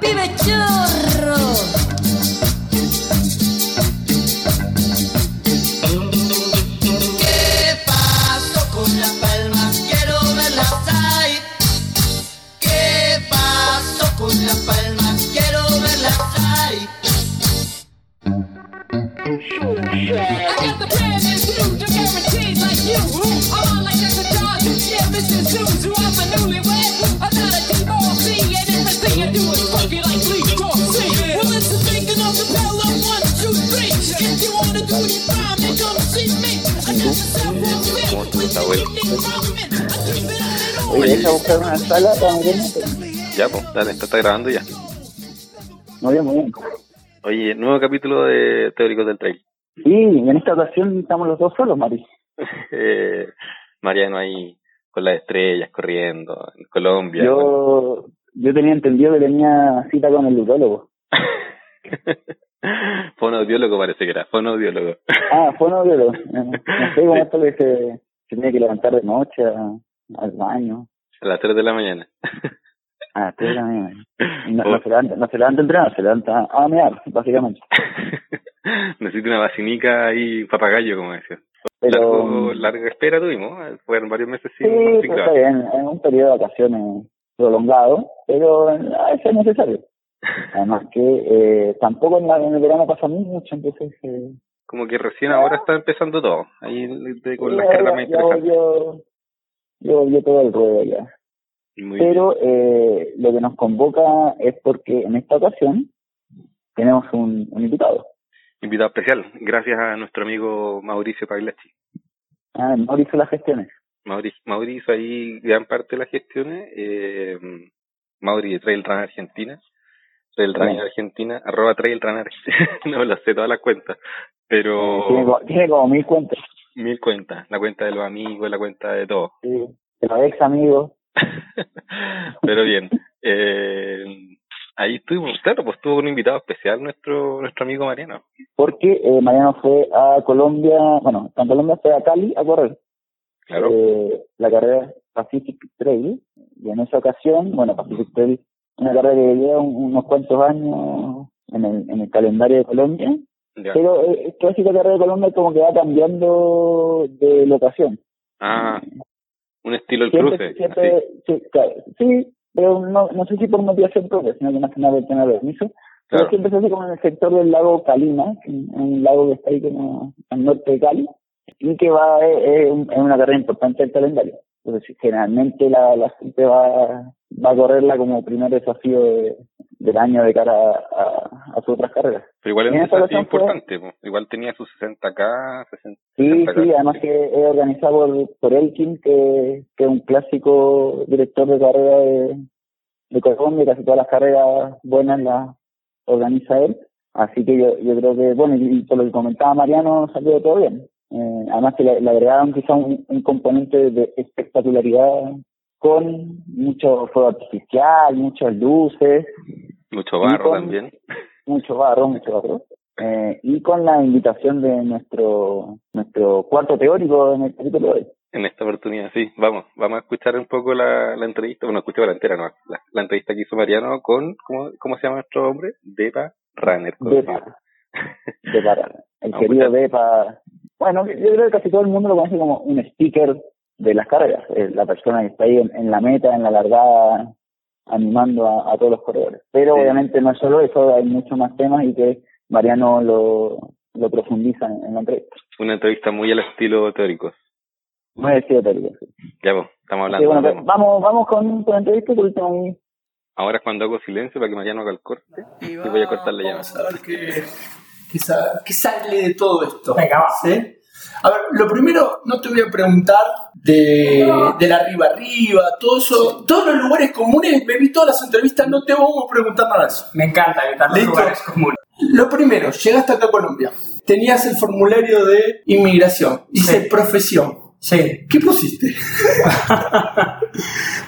¡Pibe chorro! Buscar una sala para meterme. Ya, pues, dale, esto está grabando ya. Muy bien, muy bien. Oye, nuevo capítulo de Teóricos del Trail. Sí, en esta ocasión estamos los dos solos, Mari. Eh, Mariano ahí con las estrellas corriendo en Colombia. Yo, yo tenía entendido que tenía cita con el lutólogo. Fonoaudiólogo parece que era, fonoaudiólogo. Ah, fue un audiólogo. Eh, No sé cómo esto que se, se tiene que levantar de noche a- al baño. A las 3 de la mañana. A las tres de la mañana. No, no se levanta, no se levanta a entrenar, se levanta a mear, básicamente. Necesito una vacinica ahí, papagayo, como decía. Pero, Largo- larga espera tuvimos, eh, fueron varios meses sí, sin pues ciclar. está bien, es un periodo de vacaciones prolongado, pero a veces es necesario. Además que eh, tampoco en, la- en el verano pasa mucho, entonces... Eh, Como que recién ahora está empezando todo, ahí de- con las ya- cargas más interesantes. Ya volvió todo el ruedo ya. Muy. Pero eh, lo que nos convoca es porque en esta ocasión tenemos un, un invitado. Invitado especial, gracias a nuestro amigo Mauricio Pagliacci. Ah, hizo las gestiones. Mauri, Mauri hizo ahí gran parte de las gestiones. Eh, Mauri de Trail Run Argentina. Trail Run. Argentina, arroba Trail Run Argentina. no lo sé todas las cuentas. Pero Tiene, tiene como mil cuentas. Mil cuentas. La cuenta de los amigos, la cuenta de todos. Sí, de los ex amigos. Pero bien. Eh, ahí estuvimos, claro, pues tuvo un invitado especial nuestro nuestro amigo Mariano. Porque eh, Mariano fue a Colombia, bueno, en Colombia fue a Cali a correr Claro. eh, la carrera Pacific Trail. Y en esa ocasión, bueno, Pacific Trail, una carrera que lleva un- unos cuantos años en el, en el calendario de Colombia. Ya. Pero eh, toda esa carrera de Colombia como que va cambiando de locación. Ah, un estilo el Siempre, cruce. siempre, sí, claro, sí, pero no, no sé si por motivación propia, sino que más que nada por de permiso. Pero siempre se hace como en el sector del lago Calima, un lago que está ahí como al norte de Cali, y que va eh, es, un- es una carrera importante del calendario. Entonces, generalmente la, la gente va, va a correrla como primer desafío de- del año de cara a, a, a sus otras carreras. Pero igual es un desafío fue- importante. po. Igual tenía sus 60k, 60 Sí, 60K. sí, además que es organizado por, por Elkin, que, que es un clásico director de carrera de, de Colombia, casi todas las carreras buenas las organiza él. Así que yo, yo creo que, bueno, y, y por lo que comentaba Mariano, salió todo bien. Eh, además que le, le agregaron quizá un, un componente de espectacularidad con mucho fuego artificial, muchas luces, Mucho barro con- también. mucho barro, mucho barro. Eh, y con la invitación de nuestro nuestro cuarto teórico en el capítulo de hoy. En esta oportunidad, sí. Vamos, vamos a escuchar un poco la, la entrevista. Bueno, escuchemos la entera, no. La, la entrevista que hizo Mariano con, ¿cómo, cómo se llama nuestro hombre? Depa Runner. Depa. Depa, el Ah, querido. Depa. Bueno, yo creo que casi todo el mundo lo conoce como un speaker de las carreras, eh, la persona que está ahí en, en la meta, en la largada, animando a, a todos los corredores. Pero Sí. obviamente no es solo eso, hay muchos más temas y que Mariano lo, lo profundiza en, en la entrevista. Una entrevista muy al estilo teórico. Muy decido teórico, sí. Ya, pues, estamos hablando. que bueno, vamos. vamos, vamos con, con la entrevista por último. Ahora es cuando hago silencio para que Mariano haga el corte y voy a cortar la llama. Vamos a ver qué, qué, sa- qué sale de todo esto. Venga, va. ¿Sí? A ver, lo primero, no te voy a preguntar de, de la arriba arriba, todo eso, todos los lugares comunes, me vi todas las entrevistas, no te vamos a preguntar nada de eso. Me encanta evitar los lugares comunes. Lo primero, llegaste acá a Colombia, tenías el formulario de inmigración, dice Sí. profesión. Sí, ¿Qué pusiste? es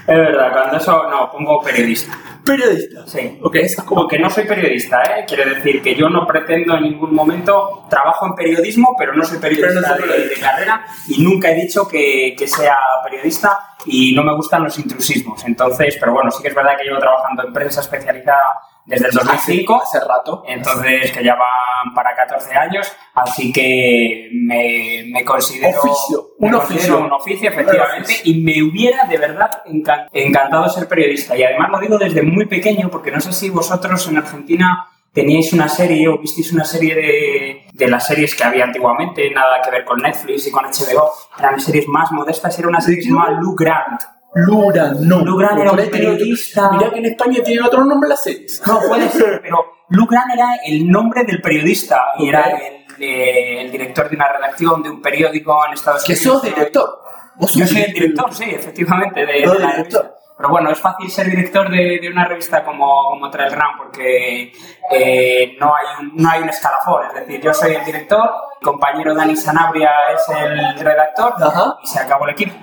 verdad, cuando eso no, pongo periodista. Periodista. Sí. Ok, esa es como Como que no soy periodista, ¿eh? Quiere decir que yo no pretendo en ningún momento, trabajo en periodismo, pero no soy periodista, no soy de- periodista. de, carrera y nunca he dicho que, que sea periodista y no me gustan los intrusismos. Entonces, pero bueno, sí que es verdad que llevo trabajando en prensa especializada desde el 2005. Hace, hace rato. Entonces, que ya van para 14 años, así que me, me considero, Oficio, me un considero oficio. un oficio, efectivamente, oficio. y me hubiera de verdad encan- encantado ser periodista. Y además lo digo desde muy pequeño, porque no sé si vosotros en Argentina teníais una serie o visteis una serie de, de las series que había antiguamente, nada que ver con Netflix y con HBO, eran series más modestas, era una serie que se llamaba Lou Grant. Lura, no. Lou Grant era un periodista. Mirá que en España tiene otro nombre las series. No, puede ser, pero Lou Grant era el nombre del periodista y era el, eh, el director de una redacción de un periódico en Estados Que Unidos. sos director. Vos Yo sos soy el director, sí, efectivamente, de, No, de la director. Pero bueno, es fácil ser director de, de una revista como, como Trail Run porque eh, no, hay un, no hay un escalafón. Es decir, yo soy el director, mi compañero Dani Sanabria es el redactor Ajá. y se acabó el equipo.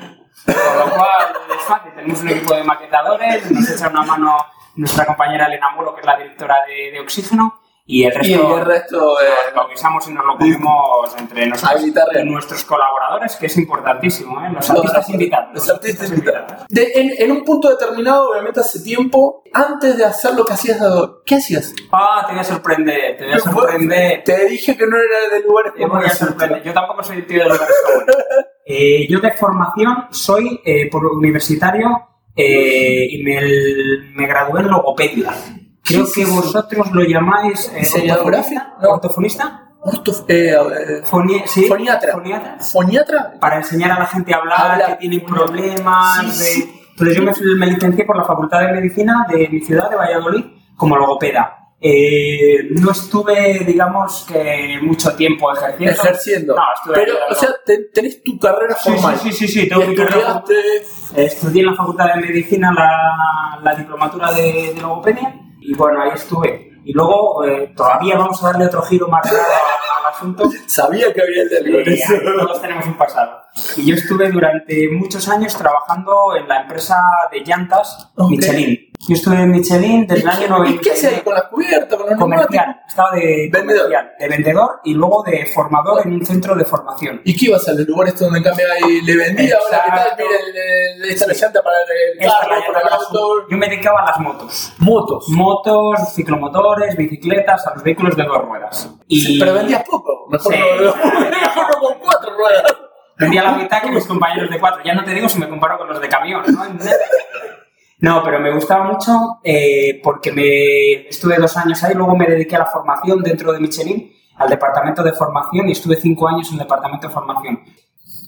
Con lo cual es fácil, tenemos un equipo de maquetadores, nos echa una mano nuestra compañera Elena Muro, que es la directora de, de Oxígeno, y el resto, Y el resto, eh, nos lo guisamos y nos lo comemos entre nosotros y nuestros colaboradores, que es importantísimo, ¿eh? los Los artistas invitados. Los artistas invitados. De- en, en un punto determinado, obviamente hace tiempo, antes de hacer lo que hacías, ¿qué hacías? Ah, te voy a sorprender, te voy a sorprender. Te dije que no era de lugares sorprender. Yo tampoco soy tío de lugares comunes. Eh, yo de formación soy eh, por universitario eh, y me, me gradué en logopedia. Creo ¿Qué que vosotros lo llamáis eh, ortofonista. No. ¿Ortofonista? Ortof- eh, eh, sí, Foniatra. foniatra. ¿Foniatra? Para enseñar a la gente a hablar, que tienen problemas. Sí, de- sí. Entonces yo me, me licencié por la Facultad de Medicina de mi ciudad, de Valladolid, como logopeda. Eh, no estuve, digamos, que mucho tiempo ejerciendo. Ejerciendo. No, estuve Pero, o sea, te- tenés tu carrera Sí, formal. sí, sí, sí, sí, tengo mi carrera estudiaste... Estudié en la Facultad de Medicina la, la diplomatura de, de logopedia y bueno, ahí estuve. Y luego eh, todavía vamos a darle otro giro más al, al asunto. Sabía que había el de Eh, todos tenemos un pasado. Y yo estuve durante muchos años trabajando en la empresa de llantas. Michelin. Yo estuve en Michelin desde el año ¿Y 90. qué hacías con las cubiertas, con los Comercial, estaba de Vendedor. comercial, de vendedor y luego de formador en un centro de formación. ¿Y qué ibas a los lugares donde cambia y le vendía? Ahora, ¿qué tal? Mira, la llanta para el carro, la para el auto. Yo me dedicaba a las motos. Motos. Motos, ciclomotores, bicicletas, a los vehículos de dos ruedas. Y Pero vendías poco. Mejor Sí, no, vendía mejor con cuatro ruedas. vendía la mitad que mis compañeros de cuatro. Ya no te digo si me comparo con los de camión, ¿no? No, pero me gustaba mucho eh, porque me estuve dos años ahí, luego me dediqué a la formación dentro de Michelin, al departamento de formación y estuve cinco años en el departamento de formación.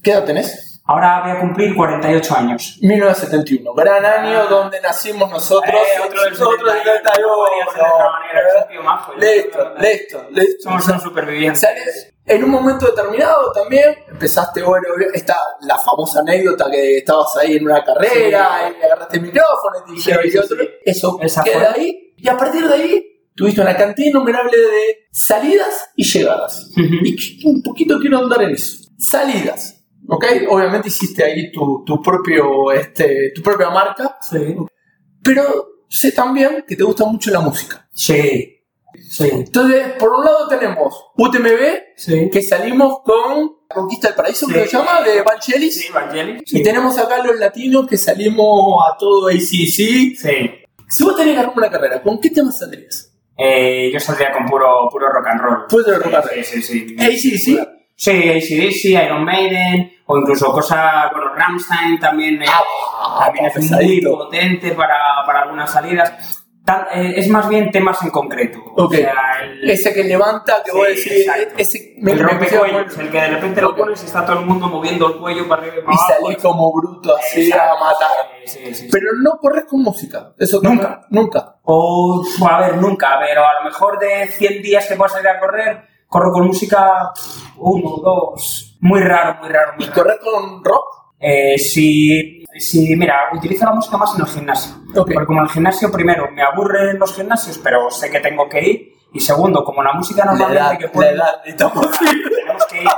¿Qué edad tenés? Ahora voy a cumplir 48 años. 1971. Gran año donde nacimos nosotros. Eh, otro del Nosotros del 71, 71. no podía ser de otra manera, eres un tío majo, yo Listo, listo, listo. Somos unos supervivientes. ¿Sales? En un momento determinado también empezaste, bueno, está la famosa anécdota que estabas ahí en una carrera y agarraste el micrófono y te dijeron Sí, sí, otro. Eso Esa queda fue. ahí. Y a partir de ahí tuviste una cantidad innumerable de salidas y llegadas. Y un poquito quiero andar en eso. Salidas. ¿Ok? Obviamente hiciste ahí tu, tu propio, este, tu propia marca, Sí. pero sé también que te gusta mucho la música. Sí. Sí. Entonces, por un lado tenemos UTMB, Sí. que salimos con Conquista del Paraíso, Sí. que se llama, de Vangelis. Sí, Vangelis. Y tenemos acá los latinos que salimos a todo ACC. Sí. Si vos tenés que armar una carrera, ¿con qué temas saldrías? Eh, yo saldría con puro, puro rock and roll. Puro rock and roll. Sí, sí, sí. AC/DC. Sí, ACDC, Iron Maiden, o incluso cosas, bueno, Rammstein también, eh, Ah, también es muy potente para, para algunas salidas. Tan- eh, es más bien temas en concreto. O sea, el, Ese que levanta, que Sí, vos decís, exacto. ese me, el rompecuellos, el que de repente lo pones y está todo el mundo moviendo el cuello para arriba y para Y abajo. salís como bruto así Exacto, a matar. Sí, sí, sí. Pero no corres con música. Eso Nunca. Nunca. O, a ver, nunca, pero a lo mejor de 100 días que puedo salir a correr, corro con música uno, dos. Muy raro, muy raro, muy ¿Y raro. correr con rock? Eh, si, si, mira, utilizo la música más en el gimnasio. Porque como en el gimnasio, primero, me aburren los gimnasios, pero sé que tengo que ir. Y segundo, como la música La normalmente edad, que la ponen... edad, Tenemos que ir.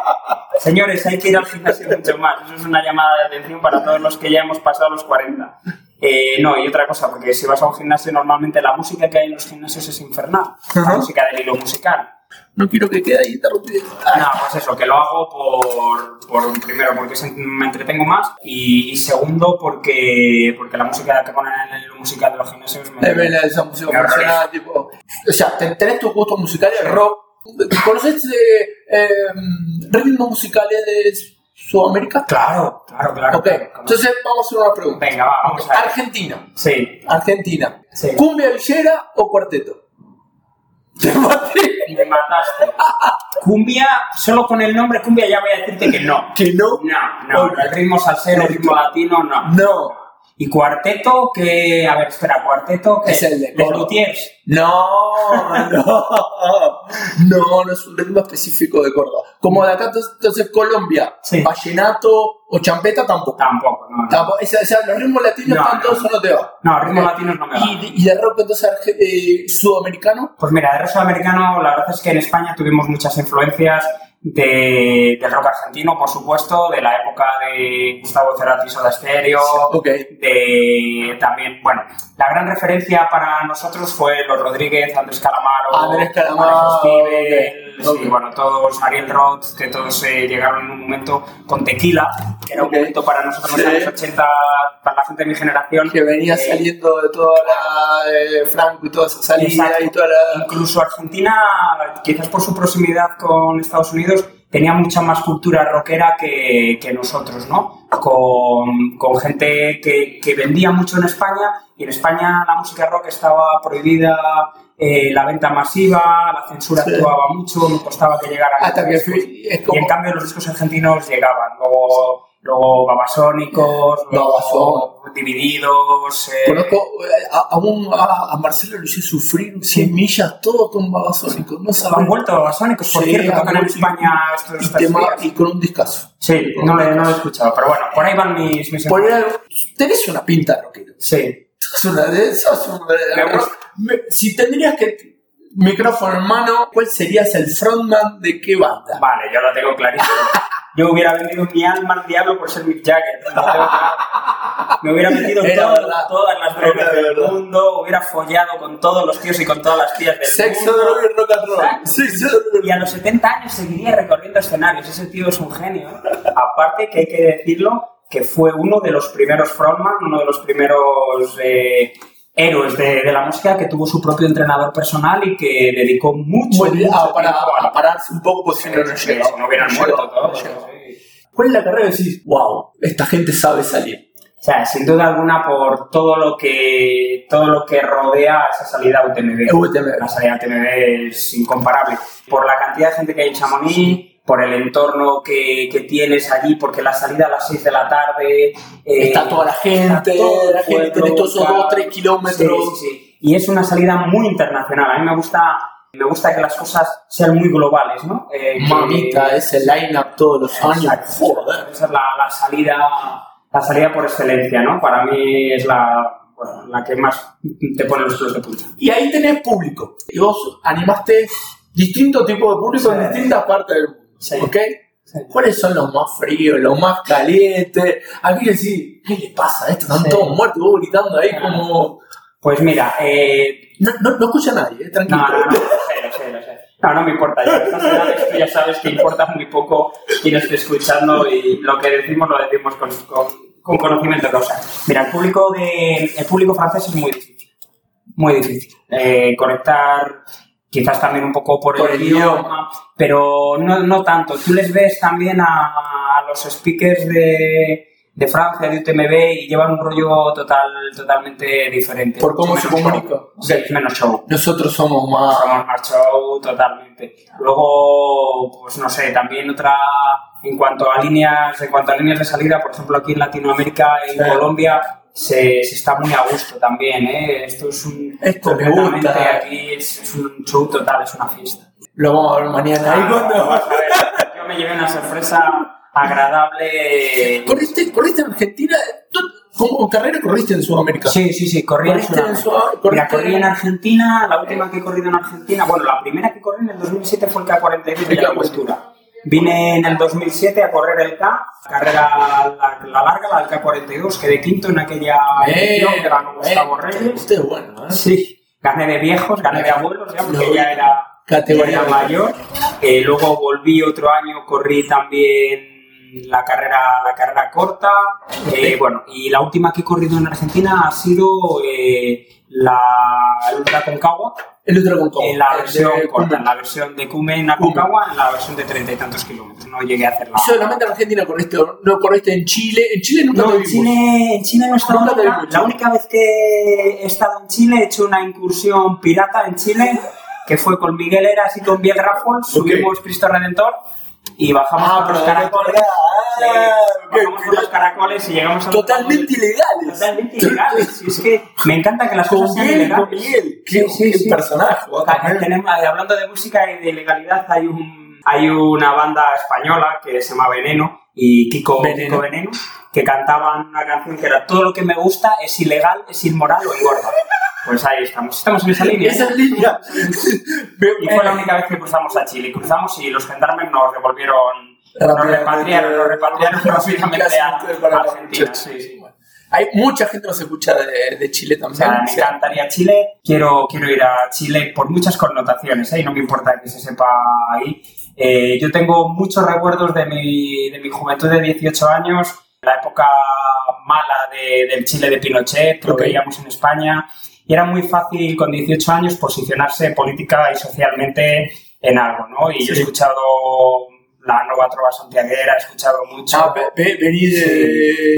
Señores, hay que ir al gimnasio mucho más. Eso es una llamada de atención para todos los que ya hemos pasado los 40. Eh, no, y otra cosa, porque si vas a un gimnasio, normalmente la música que hay en los gimnasios es infernal. La música del hilo musical. No quiero que quede ahí interrumpido. No, pues eso, que lo hago por, por primero, porque me entretengo más y, y segundo, porque, porque la música que ponen en el musical de los gimnasios me... Es verdad, esa música me funciona tipo. O sea, te- tenés tus gustos musicales, rock. ¿Conoces eh, eh, ritmos musicales de Sudamérica? Claro, claro, claro. Ok, claro. entonces vamos a hacer una pregunta. Venga, va, vamos a ver. Argentina. Sí, Argentina. Sí. ¿Cumbia villera o cuarteto? Te maté. me mataste. Cumbia, solo con el nombre cumbia ya voy a decirte que no. ¿Que no? No, no, Ok. el ritmo salsero, el ritmo latino, no. No. Y cuarteto, que, a ver, espera, cuarteto, que Es el de. Luthiers. No, no. No, no es un ritmo específico de Córdoba. Como de acá, entonces, Colombia, Sí. vallenato o champeta tampoco. Tampoco, no. no. Tampoco. O sea, los ritmos latinos No, tanto no. eso no te va. No, ritmos latinos no me va. ¿Y, y de rock entonces eh, sudamericano? Pues mira, de rock americano, la verdad es que en España tuvimos muchas influencias de, del rock argentino, por supuesto, de la época de Gustavo Cerati, Soda Stereo, Ok. de también, bueno, la gran referencia para nosotros fue los Rodríguez, Andrés Calamaro, Andrés Calamaro, Alex Stivel, ok, sí, ok. bueno, todos, Ariel Roth, que todos eh, llegaron en un momento con Tequila, que era un momento para nosotros en Sí. los años 80, para la gente de mi generación. Que venía eh, saliendo de toda la eh, Franco y toda esa salida y toda la. Incluso Argentina, quizás por su proximidad con Estados Unidos, tenía mucha más cultura rockera que, que nosotros, ¿no? Con, con gente que, que vendía mucho en España y en España la música rock estaba prohibida, eh, la venta masiva, la censura Sí. actuaba mucho, no costaba que llegaran Hasta que fui- es Y en cambio los discos argentinos llegaban, luego, luego Babasónicos, luego Babasón. Divididos... eh, Conozco eh, a, a, un, a, a Marcelo lo hice sufrir 100 millas todo con babasónico. No han sabes. vuelto Babasónicos, por Sí, cierto, han tocan en. España estos y, tema- con un discazo. Sí, no lo, no lo he escuchado, pero bueno, por ahí van mis, mis Por ahí, tenés una pinta rockero. Sí. Sos una de esas. una de- Me. Me- Si tendrías que. Micrófono en mano, ¿cuál serías el frontman de qué banda? Vale, yo lo tengo clarísimo. Yo hubiera vendido mi alma al diablo por ser Mick Jagger. tengo. Me hubiera metido verdad. todas las drogas del mundo, hubiera follado con todos los tíos y con todas las tías del Sexo, mundo. droga y rock and roll. Sexo, Y a los 70 años seguiría recorriendo escenarios. Ese tío es un genio. ¿eh? Aparte que hay que decirlo que fue uno de los primeros frontman, uno de los primeros eh, héroes de, de la música que tuvo su propio entrenador personal y que dedicó mucho, Muy mucho ah, para, tiempo a- a pararse un poco, pues si no, no hubieran muerto. ¿Cuál es la carrera que decís, wow, esta gente sabe salir? O sea, sin duda alguna por todo lo que todo lo que rodea a esa salida a UTMB. UTMB. La salida a UTMB es incomparable. Por la cantidad de gente que hay en Chamonix, por el entorno que, que tienes allí, porque la salida a las 6 de la tarde... eh, Está toda la gente, el la gente, tenés todos esos claro. dos, tres kilómetros. Sí, sí, sí. Y es una salida muy internacional. A mí me gusta, me gusta que las cosas sean muy globales, ¿no? Eh, Mamita, ese line-up todos los años. Joder. Esa es la, la salida la salida por excelencia, ¿no? Para mí es la, bueno, la que más te pone los pelos de punta. Y ahí tenés público. Y vos animaste distintos tipos de público en Sí. distintas partes del mundo. Sí. ¿Ok? Sí. ¿Cuáles son los más fríos, los más calientes? Aquí decís, ¿qué le pasa a esto? Están Sí. todos muertos, vos gritando ahí como. Pues mira, eh, No, no, no escucha a nadie, eh, tranquilo. no, no, no. No, no me importa. Ya a edades tú ya sabes que importa muy poco quién esté escuchando y lo que decimos lo decimos con, con, con conocimiento de causa. Mira, el público, de, el público francés es muy difícil. Muy difícil. Eh, conectar quizás también un poco por, Por el, el idioma, pero no, no tanto. Tú les ves también a, a los speakers de, de Francia, de UTMB, y llevan un rollo total, totalmente diferente. Por cómo se Menos show. comunica. Sí, menos show. Nosotros somos más. Somos más show totalmente. Luego, pues no sé, también otra en cuanto a líneas, en cuanto a líneas de salida, por ejemplo aquí en Latinoamérica, en Sí. Colombia, se, se está muy a gusto también, ¿eh? Esto es un Esto me completamente aquí es, es un show total, es una fiesta. Lo vamos a ver mañana. Ahí Ah, cuando- vas a ver, yo me llevé una sorpresa agradable. Corriste, corriste en Argentina. ¿Tú- ¿Cómo carrera corriste en Sudamérica? Sí, sí, sí, corrí en Corriste en Sudamérica. Sudamérica. Mira, corrí en Argentina, la última que he corrido en Argentina, bueno, la primera que corrí en el 2007 fue el K42 de la Cultura. Vine en el 2007 a correr el K, carrera la, la larga, la del K42, quedé quinto en aquella edición que ganó Gustavo eh, Reyes. Usted es bueno, ¿eh? Sí, gané de viejos, gané de abuelos, ya, porque No. ya era Categoría mayor. Eh, luego volví otro año, corrí también la carrera, la carrera corta. Eh, bueno, y la última que he corrido en Argentina ha sido eh, la el Ultra Concagua, El otro con Cobo, en la el de versión corta, en la versión de Cumen a Concagua, en la versión de treinta y tantos kilómetros. No llegué a hacerla. Solamente en Argentina corriste, no corriste en Chile. En Chile nunca No, te en. Chile, en Chile no he estado Nunca. La única vez que he estado en Chile he hecho una incursión pirata en Chile, que fue con Miguel Eras y con Biel Raffles. Subimos Cristo Redentor y bajamos Ah, por los caracoles. Ah, Sí, ok, bajamos por pirata. los caracoles y llegamos a Totalmente ilegales. Totalmente ilegales. Es que me encanta que las Con cosas sean ilegales. con Miguel. Qué, Sí, sí, qué sí. personaje. Tenemos- hablando de música y de legalidad, hay un hay una banda española que se llama Veneno y Kiko Veneno. Kiko Veneno que cantaban una canción que era todo lo que me gusta es ilegal, es inmoral o engorda. Pues ahí estamos, estamos en esa línea. Esa línea. Y fue la única vez que cruzamos a Chile. Cruzamos y los gendarmes nos devolvieron, nos repatriaron, nos repatriaron rápidamente a, a Argentina. Sí, sí. Hay mucha gente que nos escucha de, de Chile O también. sea, me encantaría Chile. Quiero, quiero ir a Chile por muchas connotaciones, ¿eh? y no me importa que se sepa ahí. Eh, yo tengo muchos recuerdos de mi, de mi juventud de 18 años, la época mala de- del Chile de Pinochet, que lo Ok. veíamos en España, y era muy fácil con 18 años posicionarse política y socialmente en algo, ¿no? Y yo he Sí. escuchado la Nova Trova Santiaguera, he escuchado mucho... Ah, ve- ve- vení de,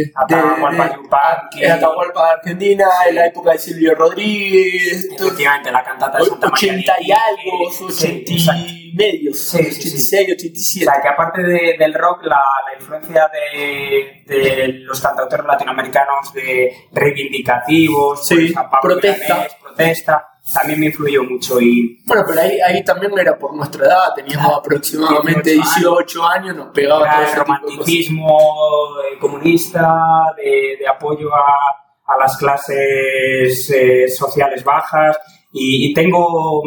Sí. Atahualpa de- Yupanqui. Atahualpa, Argentina, en la época de Silvio Rodríguez, Efectivamente, la cantata de Santa María 80 y algo, sí, 80 exacto. Y medios, Sí, sí, sí. 86, O 87. sea, que aparte de- del rock, la, la influencia de, de los cantautores latinoamericanos de reivindicativos, pues, protesta. Protesta, también me influyó mucho. Y Bueno, pero ahí, ahí también era por nuestra edad, teníamos aproximadamente 18 18 años, nos pegaba todo el romanticismo eh, comunista, de, de apoyo a, a las clases eh, sociales bajas, y tengo,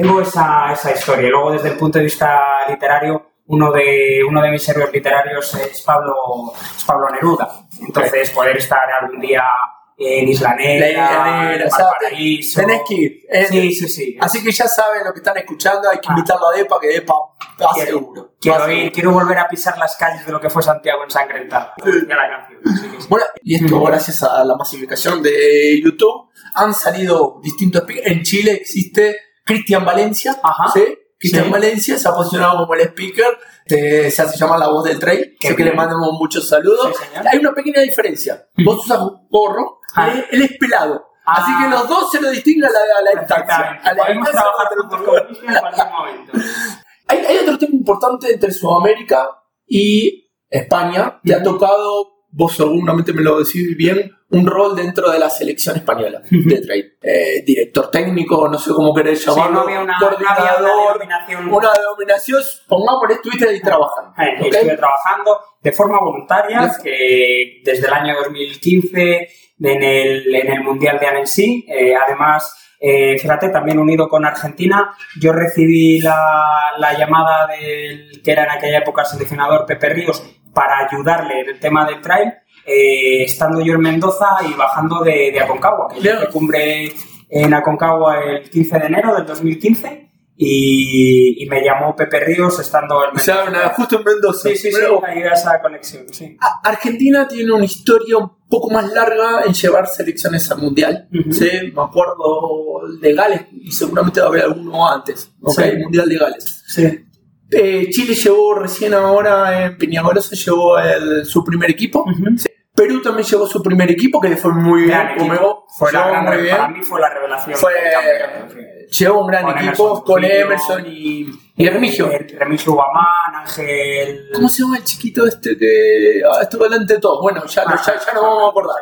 tengo esa, esa historia. Luego, desde el punto de vista literario, uno de, uno de mis héroes literarios es Pablo, es Pablo Neruda. Entonces, poder estar algún día en Isla La Negra, en Valparaíso. tenés que ir. Eh, Sí, sí, sí. Así que ya saben lo que están escuchando, hay que Ah. invitarlo a Depa, que Depa va Quiero- seguro. Quiero ir, quiero volver a pisar las calles de lo que fue Santiago ensangrentada. Bueno, y esto Ujú. gracias a la masificación de YouTube, han salido distintos. En Chile existe Cristian Valencia, Ajá. ¿sí? Cristian Sí. Valencia se ha posicionado como el speaker, eh, se hace llamar la voz del trail, Qué así que le mandamos muchos saludos. Sí. Hay una pequeña diferencia, vos usas gorro, Ah. él, él es pelado. Ah. Así que los dos se lo distinguen a la, la distancia. Podemos trabajar en cualquier momento. Hay, hay otro tema importante entre Sudamérica y España. Te ha tocado, vos seguramente me lo decís bien, un rol dentro de la selección española de trail. Eh, director técnico, no sé cómo querés Sí, llamarlo. no había una, no había una coordinador, denominación. una denominación, pongámosle, estuviste ahí trabajando. Eh. Estuve trabajando de forma voluntaria, que desde el año 2015 en el, en el Mundial de Annecy, eh, además, eh, fíjate, también unido con Argentina, yo recibí la, la llamada del que era en aquella época seleccionador Pepe Ríos para ayudarle en el tema del trail, eh, estando yo en Mendoza y bajando de, de Aconcagua, que yo cumbre en Aconcagua el 15 de enero del 2015. Y, y me llamó Pepe Ríos estando en O sea, Mendoza. justo en Mendoza. Sí, sí, sí, Pero, ahí esa conexión, sí. Argentina tiene una historia un poco más larga en llevar selecciones al mundial. Ujú. ¿sí? Me acuerdo de Gales y seguramente va a haber alguno antes. ¿ok? Sí. El mundial de Gales. Sí. Eh, Chile llevó recién ahora en Peñagolo se llevó el- su primer equipo. Sí. Perú también llevó su primer equipo, que fue muy bien. Equipo. Fue la gran muy bien. Para mí fue la revelación. Fue-. Llevó un gran Con equipo con. Emerson y, y Remigio. Eh, Remigio Guamán, Ángel. ¿Cómo se llama el chiquito este que ah, estuvo delante de todos? Bueno, ya, Ah, ya, ya nos vamos a acordar.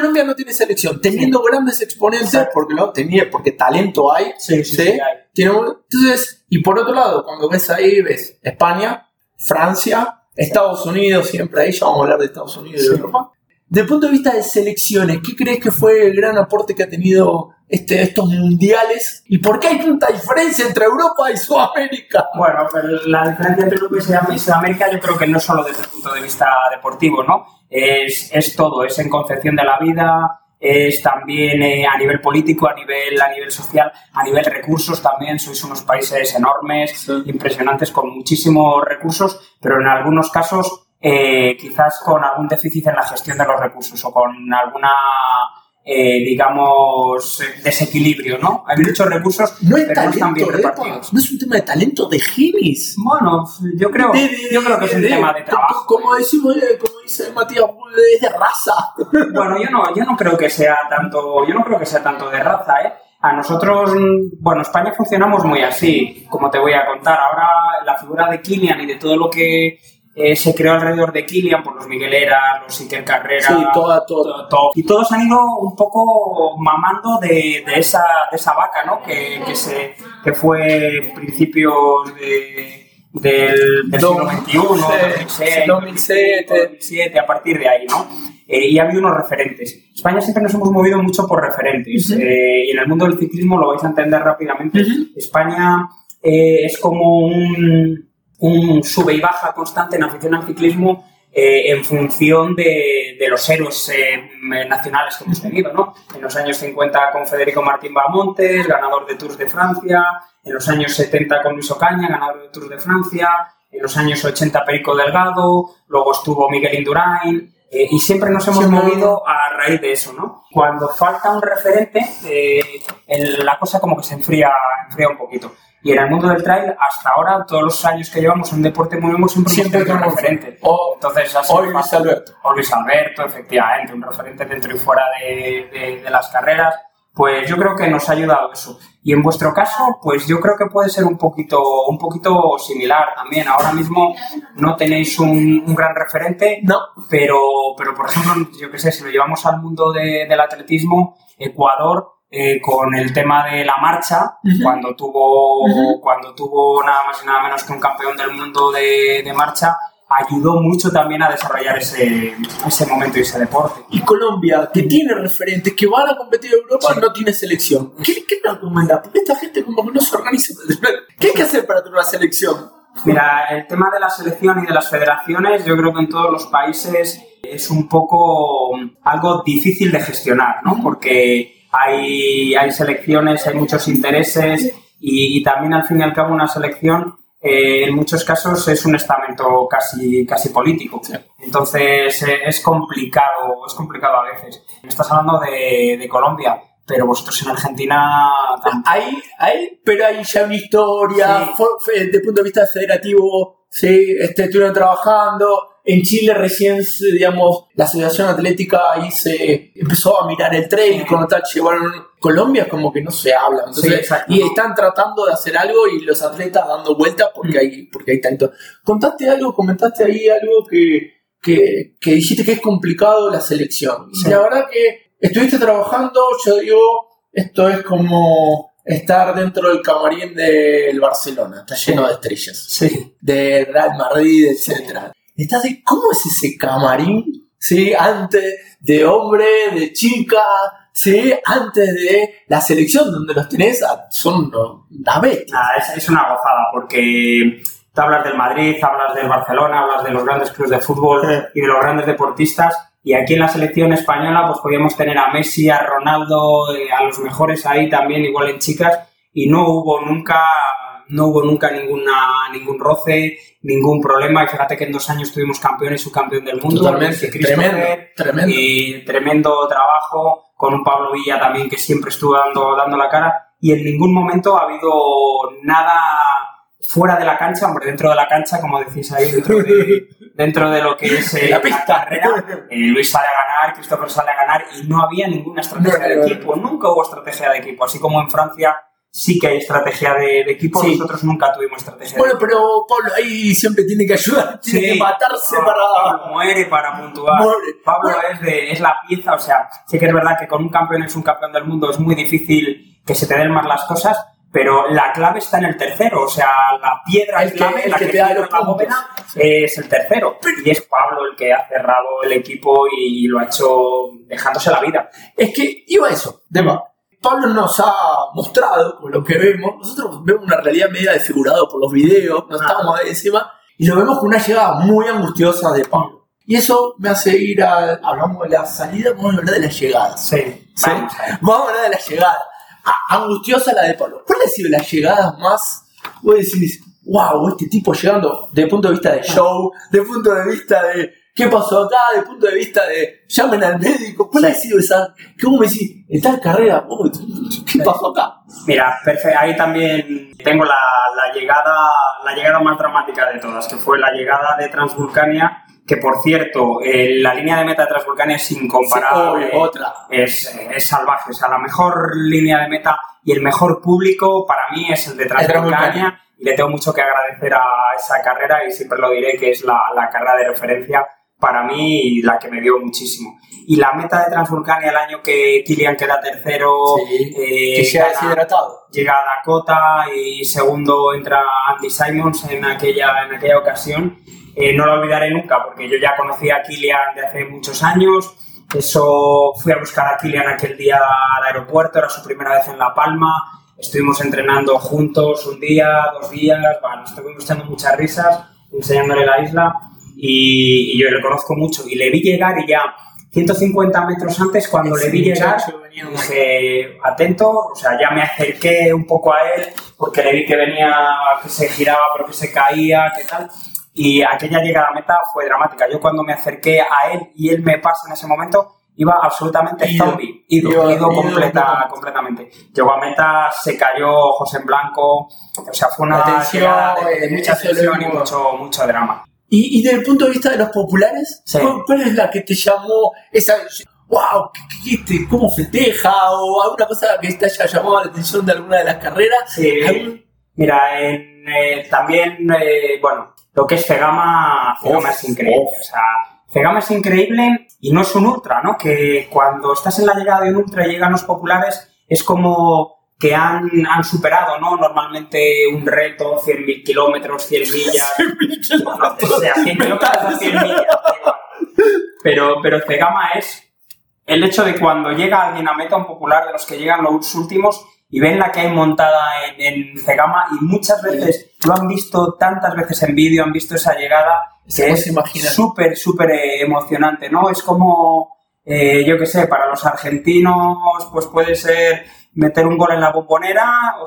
Colombia no tiene selección, teniendo grandes exponentes, Exacto. porque no tenía, porque talento hay. Sí, sí, sí, hay. Tiene un- entonces, y por otro lado, cuando ves ahí, ves España, Francia, Estados Unidos, siempre ahí, ya vamos a hablar de Estados Unidos y de. Europa. desde el punto de vista de selecciones, ¿qué crees que fue el gran aporte que ha tenido este, estos mundiales? ¿Y por qué hay tanta diferencia entre Europa y Sudamérica? Bueno, pero la diferencia entre Europa y Sudamérica yo creo que no solo desde el punto de vista deportivo, ¿no? Es, es todo, es en concepción de la vida, es también eh, a nivel político, a nivel, a nivel social, a nivel recursos también. Sois unos países enormes, impresionantes, con muchísimos recursos, pero en algunos casos eh, quizás con algún déficit en la gestión de los recursos o con alguna, eh, digamos, desequilibrio, ¿no? Hay muchos recursos, No pero no están bien repartidos. Epa, no es un tema de talento de genes. Bueno, yo creo, De- de- yo creo que es un tema de trabajo. Como decimos, eh, como dice Matías, es de raza. Bueno, yo no, yo no creo que sea tanto, yo no creo que sea tanto de raza, ¿eh? A nosotros, bueno, España funcionamos muy así, como te voy a contar. Ahora la figura de Kilian y de todo lo que eh, se creó alrededor de Kilian, por los Miguel Era, los Iker Carrera, Sí, toda, toda. to- to- y todos han ido un poco mamando de, de esa, de esa vaca, ¿no? Que, que, se, que fue principios de, del, del siglo XXI, 2006, 2007. 2007, a partir de ahí, ¿no? Eh, y ha habido unos referentes. España siempre nos hemos movido mucho por referentes. eh, y en el mundo del ciclismo lo vais a entender rápidamente. España eh, es como un, un sube y baja constante en afición al ciclismo eh, en función de, de los héroes eh, nacionales que hemos tenido, ¿no? En los años 50 con Federico Martín Bamontes, ganador de Tours de Francia, en los años 70 con Luis Ocaña, ganador de Tours de Francia, en los años 80 Perico Delgado, luego estuvo Miguel Indurain, eh, y siempre nos hemos movido a raíz de eso, ¿no? Cuando falta un referente, eh, la cosa como que se enfría, enfría un poquito. Y en el mundo del trail, hasta ahora, todos los años que llevamos en deporte movemos siempre, Siempre hemos tenido un referente. o- Entonces, o Luis fácil. Alberto. O Luis Alberto, efectivamente, un referente dentro y fuera de, de- de las carreras. Pues yo creo que nos ha ayudado eso. Y en vuestro caso, pues yo creo que puede ser un poquito, un poquito similar también. Ahora mismo no tenéis un, un gran referente, No. pero, pero por ejemplo, yo qué sé, si lo llevamos al mundo de- del atletismo, Ecuador, eh, con el tema de la marcha, cuando, tuvo, cuando tuvo nada más y nada menos que un campeón del mundo de, de marcha, ayudó mucho también a desarrollar ese, ese momento y ese deporte. Y Colombia, que tiene referentes que van a competir en Europa, no tiene selección. ¿Qué, qué nos recomienda? Porque esta gente como que no se organiza. ¿Qué hay que hacer para tener una selección? Mira, el tema de la selección y de las federaciones, yo creo que en todos los países es un poco algo difícil de gestionar, ¿no? Porque hay, hay selecciones, hay muchos intereses y, y también al fin y al cabo una selección eh, en muchos casos es un estamento casi, casi político. Entonces eh, es complicado, es complicado a veces. Estás hablando de, de Colombia, pero vosotros en Argentina. Hay, hay, pero hay ya una historia, Sí. desde el punto de vista federativo, sí, este, estuvieron trabajando. En Chile recién, digamos, la Asociación Atlética ahí se empezó a mirar el trail, como tal, llevaron... Colombia es como que no se habla. Entonces, Sí, y están tratando de hacer algo y los atletas dando vueltas porque, hay, porque hay tanto. Contaste algo, comentaste ahí algo que, que, que dijiste que es complicado la selección. Y Sí. la verdad que estuviste trabajando, yo digo, esto es como estar dentro del camarín del Barcelona, está lleno de estrellas, Sí. de Real Madrid, etcétera. Estás de, ¿cómo es ese camarín? Sí, antes de hombre, de chica, sí, antes de la selección donde los tenés, ah, son una bestia. Es, es una gozada porque tú hablas del Madrid, hablas del Barcelona, hablas de los grandes clubes de fútbol y de los grandes deportistas. Y aquí en la selección española, pues podíamos tener a Messi, a Ronaldo, eh, a los mejores ahí también, igual en chicas, y no hubo nunca, no hubo nunca ninguna, ningún roce, ningún problema. Y fíjate que en dos años tuvimos campeón y subcampeón del mundo. Totalmente, tremendo, tremendo. y tremendo trabajo con un Pablo Villa también que siempre estuvo dando, dando la cara y en ningún momento ha habido nada fuera de la cancha, hombre, dentro de la cancha, como decís ahí, dentro de, dentro de lo que es eh, La pista. carrera, eh, Luis sale a ganar, Christopher sale a ganar y no había ninguna estrategia de equipo, nunca hubo estrategia de equipo, así como en Francia sí que hay estrategia de, de equipo, Sí. nosotros nunca tuvimos estrategia Bueno, de pero Pablo ahí siempre tiene que ayudar, tiene que matarse para... Pablo muere para puntuar. Muere. Pablo Bueno. es, de, es la pieza, o sea, sí que es verdad que con un campeón es un campeón del mundo es muy difícil que se te den más las cosas, pero la clave está en el tercero, o sea, la piedra El que- clave, el la que que, te da los la bóveda, es el tercero. Y es Pablo el que ha cerrado el equipo y lo ha hecho dejándose la vida. Es que iba eso, Dema. Pablo nos ha mostrado, con lo que vemos, nosotros vemos una realidad media desfigurada por los videos, no Ah. estamos ahí encima, y lo vemos con una llegada muy angustiosa de Pablo. Y eso me hace ir a. Hablamos de la salida, vamos a hablar de las llegadas. Sí, ¿sí? vamos a ver. Vamos a hablar de la llegada. Angustiosa la de Pablo. ¿Cuál ha sido la llegada más? Vos decís, wow, este tipo llegando, de punto de vista de show, de punto de vista de qué pasó acá, de punto de vista de llamen al médico. ¿Cuál ha sido esa? Vos me decís, en tal carrera, oh, ¿qué pasó acá? Mira, perfecto. Ahí también tengo la, la llegada, la llegada más dramática de todas, que fue la llegada de Transvulcania, que por cierto, eh, la línea de meta de Transvulcania es incomparable. Sí, obvio, otra. Es, es salvaje. O sea, la mejor línea de meta y el mejor público para mí es el de Transvulcania. Transvulcania. Y le tengo mucho que agradecer a esa carrera y siempre lo diré que es la, la carrera de referencia para mí y la que me dio muchísimo. Y la meta de Transvulcania el año que Kilian queda tercero, Sí, eh, que llega gana- deshidratado. llega Dakota y segundo entra Andy Simons en aquella, en aquella ocasión. Eh, no lo olvidaré nunca porque yo ya conocía a Kilian de hace muchos años. Eso fui a buscar a Kilian aquel día al aeropuerto, era su primera vez en La Palma. Estuvimos entrenando juntos un día, dos días, bueno, estuvimos echando muchas risas, enseñándole la isla y, y yo le conozco mucho. Y le vi llegar y ya 150 metros antes, cuando Ese le vi llegar, dije, atento, o sea, ya me acerqué un poco a él porque le vi que venía, que se giraba pero que se caía, que tal. Y aquella llegada a meta fue dramática. Yo cuando me acerqué a él y él me pasa en ese momento, iba absolutamente Ido. zombie, ido, Ido- ido, completa, completamente. Llegó a meta, se cayó José en Blanco, o sea, fue una tensión, llegada de, de eh, mucha lo tensión y mucho, mucho drama. Y, y desde el punto de vista de los populares, Sí. ¿cuál, cuál es la que te llamó esa... ¡Wow! ¿qué- qué- este, ¿Cómo festeja? ¿O alguna cosa que te haya llamado la atención de alguna de las carreras? Sí. ¿Algún- Mira, en, eh, también, eh, bueno, lo que es Fegama, Fegama es increíble. uf. O sea, Fegama es increíble y no es un ultra, ¿no? Que cuando estás en la llegada de un ultra y llegan los populares, es como que han, han superado, ¿no? Normalmente un reto, 100.000 kilómetros, 100 millas. Bueno, o sea, 100 kilómetros a 100 millas. Pero, pero Cegama es el hecho de cuando llega alguien a meta, un popular de los que llegan los últimos, y ven la que hay montada en, en Cegama, y muchas veces lo han visto tantas veces en vídeo, han visto esa llegada, que es súper, súper eh, emocionante, ¿no? Es como, eh, yo qué sé, para los argentinos, pues puede ser meter un gol en la bombonera, o,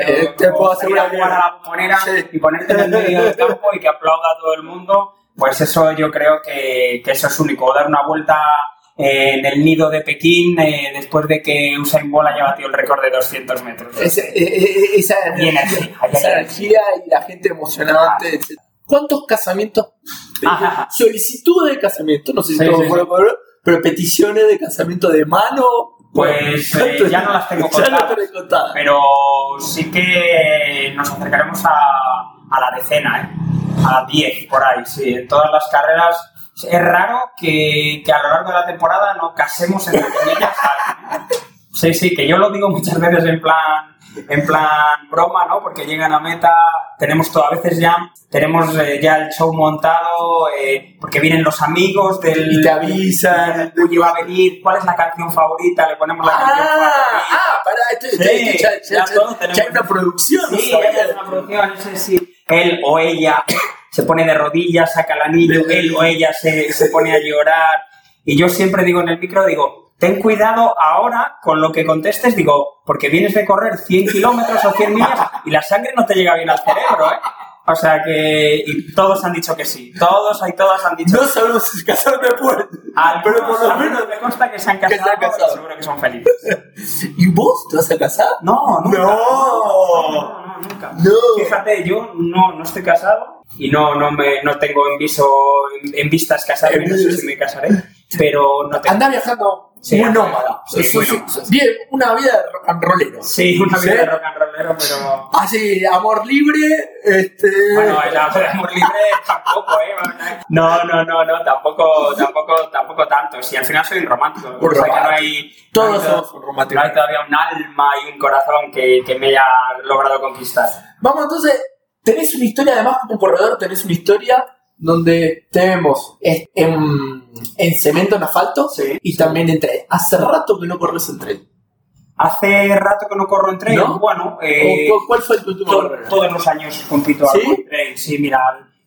Eh, te o puedo salir a asegurar jugar a la bombonera Sí. y ponerte en el medio del campo y que aplauda a todo el mundo, pues eso yo creo que, que eso es único. O dar una vuelta eh, en el nido de Pekín eh, después de que Usain Bolt haya batido el récord de 200 metros. Ese- eh, eh, esa Y energía, esa energía. y la gente emocionante. etc. ¿Cuántos casamientos? Ajá. Solicitudes de casamiento, no sé si Sí, todo sí, pero peticiones de casamiento de mano. Pues, eh, ya no las tengo Ya no contadas. Pero sí que nos acercaremos a, a la decena, ¿eh? a 10 por ahí, sí. En todas las carreras es raro que, que a lo largo de la temporada no casemos entre comillas a alguien. Sí, sí, que yo lo digo muchas veces en plan, en plan broma, ¿no? Porque llegan a meta, tenemos todo, a veces ya, tenemos eh, ya el show montado, eh, porque vienen los amigos del... Y te avisan. Oye, va a venir, ¿cuál es la canción favorita? Le ponemos la canción Ah, favorita. ah, pará, esto, Sí, ya, ya- ya ya- ya hay una producción. no Sí, es una producción, no sé si él o ella se pone de rodillas, saca el anillo, él o ella se, se pone a llorar. Y yo siempre digo en el micro, digo, ten cuidado ahora con lo que contestes, digo, porque vienes de correr 100 kilómetros o 100 millas y la sangre no te llega bien al cerebro, ¿eh? O sea que y todos han dicho que sí, todos y todas han dicho No que sí. sabemos si se casaron después, Algunos- pero por lo menos. me consta que se han que se casado, han casado. y seguro que son felices. ¿Y vos te vas a casar? No, nunca. No. no, no, nunca. No. Fíjate, yo no, no estoy casado y no, no, me, no tengo en, viso, en, en vistas casarme, no sé si me casaré, pero no tengo. Anda viajando Sí, muy nómada. Sí, sí, bien, una vida de rock and rollero. Sí, una vida de rock and rollero, pero... Así, amor libre, este... Bueno, el amor libre tampoco, ¿eh? No, no, no, no, tampoco, tampoco, tampoco tanto. Si al final soy un romántico. Un o sea, que no romántico. hay... Todos no hay somos un romántico. No hay todavía un alma y un corazón que, que me haya logrado conquistar. Vamos, entonces, tenés una historia, además como corredor, tenés una historia donde te vemos en, en, en cemento, en asfalto, Sí, y sí. también en tren. Hace rato que no corres en tren. Hace rato que no corro en trail, ¿No? bueno, ¿O eh, cu- ¿Cuál fue tu último to- todos los años compito ¿Sí? algo en trail. Sí, mira,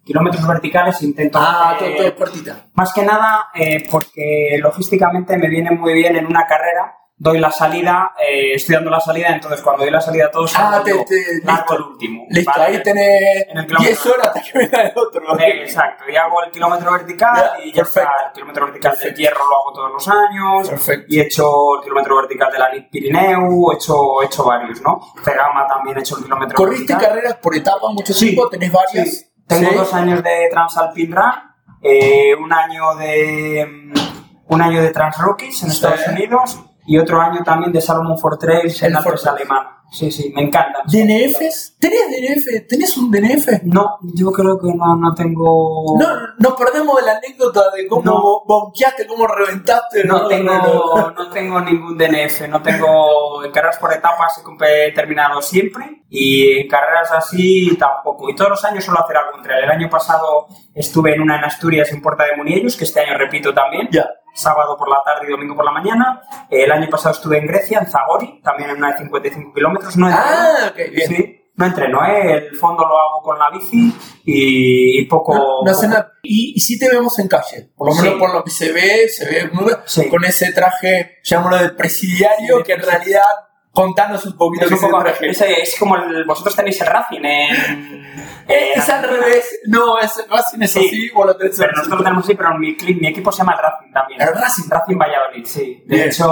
kilómetros verticales intento... Ah, hacer- todo, todo cortita. Más que nada eh, porque logísticamente me viene muy bien en una carrera, doy la salida, eh, estoy dando la salida, entonces cuando doy la salida a todos, Ah, te- te- listo. el último. Listo, ¿vale? ahí tenés En el kilómetro. 10 horas hasta que venga el otro. Eh, exacto, y hago el kilómetro vertical Ya, y ya perfecto. está. El kilómetro vertical Perfecto. hierro lo hago todos los años. Perfecto. Y he hecho el kilómetro vertical de la Pirineu, he hecho, he hecho varios, ¿no? Cegama también he hecho el kilómetro ¿Corriste vertical. carreras por etapas mucho Sí. tiempo? ¿Tenés varias? Sí. Tengo Sí. dos años de Transalpine Run, eh, un año de mm, un año de Trans Rookies en. Estados Unidos y otro año también de Salomon for Trails en Alpes for- alemana. Sí, sí, me encanta. ¿DNFs? ¿Tenés DNF? ¿Tenés un DNF? No, yo creo que no, no tengo. No, nos perdemos de la anécdota de cómo No. bonqueaste, cómo reventaste. No tengo, no tengo ningún DNF, no tengo en carreras por etapas he terminado siempre y en carreras así tampoco. Y todos los años suelo hacer algún trail. El año pasado estuve en una en Asturias en Puerta de Muniellos, que este año repito también. Ya. Sábado por la tarde y domingo por la mañana. El año pasado estuve en Grecia, en Zagori, también en una de 55 kilómetros. No entreno. Ah, ok, bien. Sí, no entreno, ¿eh? El fondo lo hago con la bici y, poco... No, no hace poco- nada. Y, y sí te vemos en calle. Por lo Sí. menos por lo que se ve, se ve. Sí. Con ese traje, llamémoslo de presidiario, que en realidad, contanos un poquito Es, un poco, es, es como el, vosotros tenéis el Racing en... Es al revés. No, es Racing es Sí. así, vos lo tenés Pero nosotros lo tenemos así, pero mi, mi equipo se llama el Racing también. El Racing. Racing Valladolid, sí. De Bien. hecho,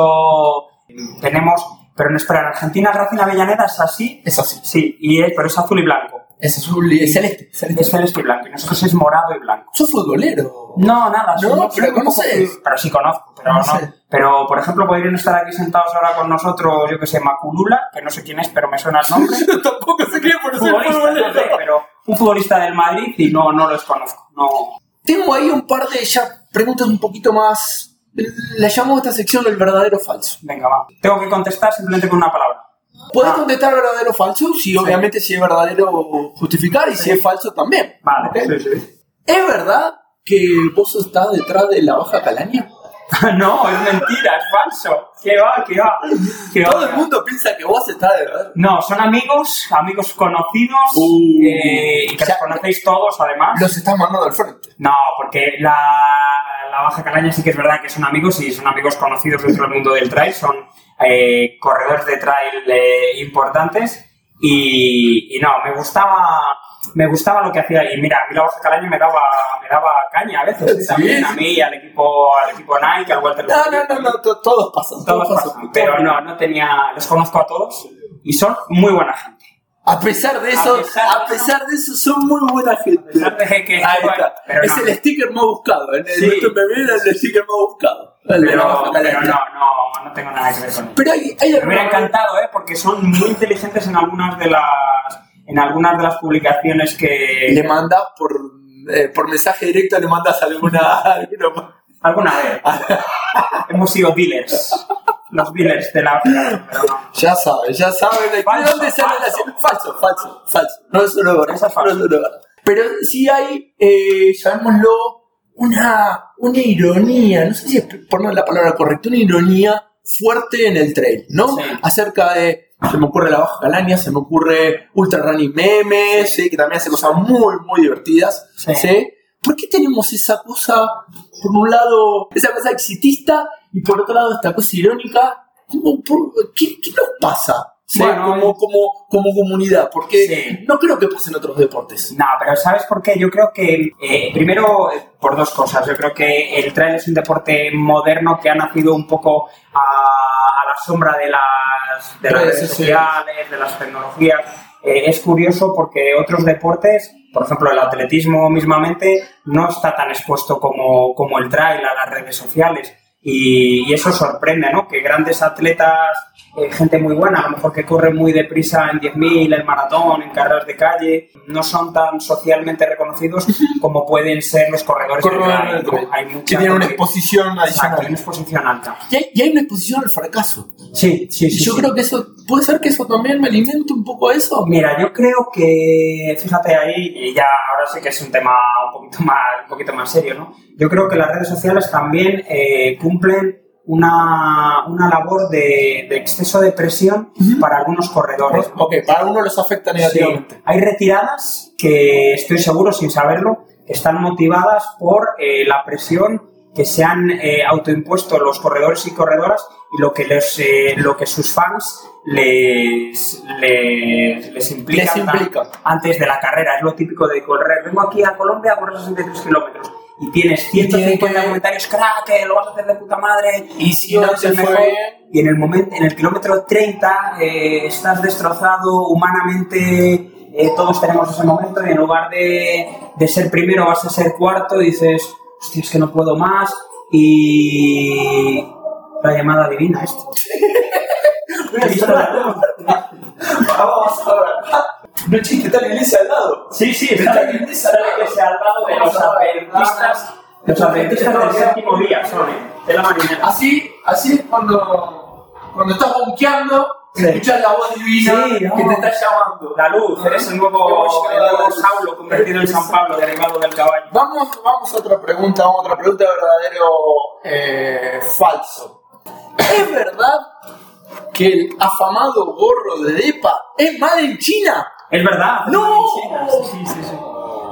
tenemos... Pero no, espera, en Argentina el Racing Avellaneda es así. Es así. Sí, y es, pero es azul y blanco. Es azul y es celeste. celeste. Es celeste y blanco. Y nosotros es morado y blanco. Sos futbolero. No, nada. No, pero poco conoces. fui- Pero sí conozco, pero No no. sé. Pero, por ejemplo, podrían estar aquí sentados ahora con nosotros, yo que sé, Maculula, que no sé quién es, pero me suena el nombre. Yo tampoco sé qué, por futbolista, no sé, pero un futbolista del Madrid y no, no los conozco. No. Tengo ahí un par de ya preguntas un poquito más. Le llamo a esta sección el verdadero o falso. Venga, va. Tengo que contestar simplemente con una palabra. ¿Puedes Ah. contestar verdadero o falso? Sí, obviamente si es verdadero justificar y si es falso también. Vale, ¿Ok? sí, sí. ¿Es verdad que vos estás detrás de la baja calaña? no, es mentira, es falso. ¿Qué va? ¿Qué va? ¿Qué va? Todo el mundo piensa que vos estás detrás. No, son amigos, amigos conocidos, Uh. eh, y que O sea, los conocéis todos, además. Los estás mandando al frente. No, porque la, la Baja Calaña sí que es verdad que son amigos y son amigos conocidos dentro del mundo del trail, son eh, corredores de trail eh, importantes y, y no, me gustaba me gustaba lo que hacía y mira, a mí la Baja Calaña me daba, me daba caña a veces, ¿eh? Sí, también a mí y al equipo, al equipo Nike, al Walter No, no, no, no, to- todos pasan. todos Todos pasan, pasan. pero no, no tenía, los conozco a todos y son muy buena gente. A pesar de eso, A pesar de a pesar de eso, son muy buena gente. Que- Ahí está. pero es no. el sticker más buscado. En el Sí. Sticker más buscado. Pero, pero no, no, no tengo nada que ver con ello. Pero hay, hay Me hubiera encantado, ¿eh? Porque son muy inteligentes en algunas de las en algunas de las publicaciones que le mandas por, eh, por mensaje directo, le mandas alguna. alguna alguna vez hemos sido dealers, los dealers de la no. ya sabes, ya sabes de Falso, dónde sale la falso. Falso, falso, falso. No, es verdad. Eso es falso. no, es verdad. Pero sí hay, eh, llamémoslo, una, una ironía, no sé si es poner la palabra correcta, una ironía fuerte en el trail, ¿no? Sí. Acerca de, se me ocurre la Baja Calaña, se me ocurre Ultra Running Memes, ¿sí? que también hace cosas muy, muy divertidas, Sí. ¿sí? ¿Por qué tenemos esa cosa, por un lado, esa cosa exitista y por otro lado esta cosa irónica? ¿Cómo- por- qué, qué nos pasa? Bueno, como, como, como comunidad, porque no creo que pase en otros deportes. No, pero ¿sabes por qué? Yo creo que, eh, primero, por dos cosas. Yo creo que el trail es un deporte moderno que ha nacido un poco a, a la sombra de las, de las Redes sociales, de las tecnologías. Eh, es curioso porque otros deportes, por ejemplo el atletismo mismamente, no está tan expuesto como, como el trail a las redes sociales. y, y eso sorprende, ¿no? Que grandes atletas, eh, gente muy buena, a lo mejor que corre muy deprisa en 10.000, en maratón, en carreras de calle, no son tan socialmente reconocidos como pueden ser los corredores de Hay que mucha tienen una exposición Exacto, hay una exposición alta. Y hay, y hay una exposición al fracaso. Sí, sí, sí. yo sí. creo que eso, puede ser que eso también me alimente un poco eso. Mira, yo creo que, fíjate ahí, y ya ahora sí que es un tema un poquito más, un poquito más serio, ¿no? Yo creo que las redes sociales también eh, cumplen una, una labor de, de exceso de presión para algunos corredores. Ok, para uno les afecta negativamente. Sí. Hay retiradas que estoy seguro, sin saberlo, que están motivadas por eh, la presión que se han eh, autoimpuesto los corredores y corredoras y lo que, les, eh, lo que sus fans les, les, les implica, Les implica. antes de la carrera. Es lo típico de correr. Vengo aquí a Colombia a correr 63 kilómetros. Y tienes tiene 150 que- comentarios, crack, que lo vas a hacer de puta madre. Y si no te el fue mejor. Y en el momento, en el kilómetro 30, eh, estás destrozado humanamente. eh, todos tenemos ese momento y en lugar de, de ser primero vas a ser cuarto y dices, hostia, es que no puedo más. Y la llamada divina esto. Vamos ahora. No chiste, está la iglesia al lado. Sí, sí, Está está la iglesia está la iglesia al lado de los adventistas. Los adventistas del séptimo día son, ¿eh? De la marinera. Así, así es cuando, cuando estás bonqueando, Sí. escuchas la voz divina Sí, no. que te está llamando. La luz, eres el nuevo, Hemos el nuevo. Saulo convertido en San Pablo, derivado del caballo. Vamos, vamos a otra pregunta, vamos a otra pregunta verdadero eh, falso. ¿Es verdad que el afamado gorro de Depa es made en China? Es verdad. ¡No! Sí, sí, sí.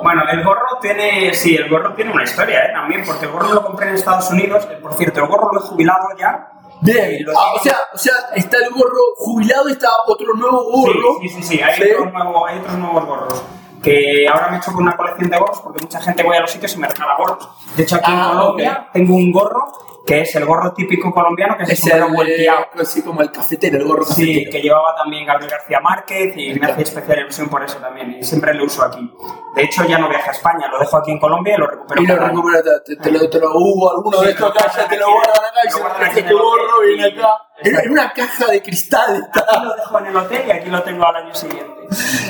Bueno, el gorro tiene, sí, el gorro tiene una historia, ¿eh? También, porque el gorro lo compré en Estados Unidos. Por cierto, el gorro lo he jubilado ya. Bien, Lo ah, o, sea, o sea, está el gorro jubilado y está otro nuevo gorro. Sí, sí, sí, sí, Hay, Sí. Otros nuevos, hay otros nuevos gorros. Que ahora me he hecho con una colección de gorros porque mucha gente voy a los sitios y me regala gorros. De hecho, aquí Ah, en Colombia tengo un gorro que es el gorro típico colombiano, que es, Es el volteado. así como el cafetero, el gorro Sí, cafetero. que llevaba también Gabriel García Márquez y me hace especial ilusión por eso también. Y siempre lo uso aquí. De hecho, ya no viaje a España, lo dejo aquí en Colombia y lo recupero. Y lo recupera, te, te lo, te lo hubo alguno Sí, de estos guardan te lo aquí, guardan acá y se traje aquí el gorro, viene acá. En, una caja de cristal Aquí está. lo dejo en el hotel y aquí lo tengo al año siguiente.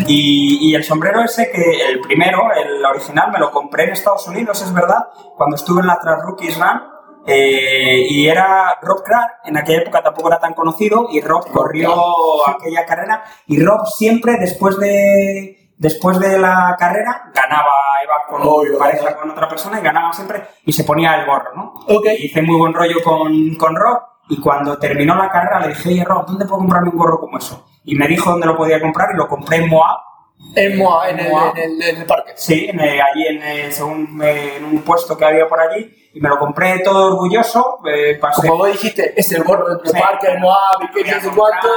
Y, y el sombrero ese, que el primero, el original, me lo compré en Estados Unidos, es verdad, cuando estuve en la Trans Rookies Run. Eh, y era Rob Clark, en aquella época tampoco era tan conocido, y Rob corrió aquella carrera. Y Rob siempre, después de, después de la carrera, ganaba, iba con Obvio, pareja con otra persona y ganaba siempre, y se ponía el gorro, ¿no? Ok. Y hice muy buen rollo con, con Rob y cuando terminó la carrera le dije, oye Rob, ¿dónde puedo comprarme un gorro como eso? Y me dijo dónde lo podía comprar y lo compré en Moab. En Moa, en en el, en el parque. Sí, en, allí en, según, eh, en un puesto que había por allí y me lo compré todo orgulloso. eh, pasé- Como vos dijiste, es el gorro del Sí. parque de Moab y no sé cuánto.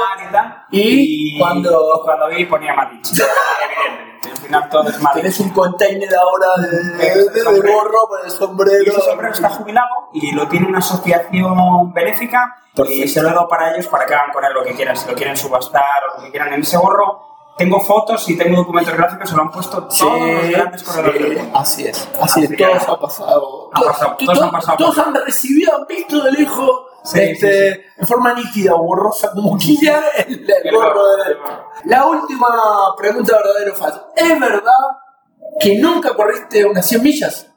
y. Y cuando- cuando vi ponía Matic. Evidentemente. Al final todo es Matic. Tenés un container ahora de, de, de sombrero. gorro para el sombrero. Y ese sombrero está jubilado y lo tiene una asociación benéfica y se lo he dado para ellos para que hagan con él lo que quieran, si lo quieren subastar o lo que quieran. En ese gorro tengo fotos y tengo documentos gráficos, se lo han puesto todos los grandes corredores del sí, mundo. así es, así Así es, que todos no. ha pasado. Ha pasado, todos han pasado Todos han recibido, han visto de lejos, Sí, este, en forma nítida o borrosa, como quieran, el, el gorro de. La última pregunta, verdadero o falso. ¿Es verdad que nunca corriste unas 100 millas?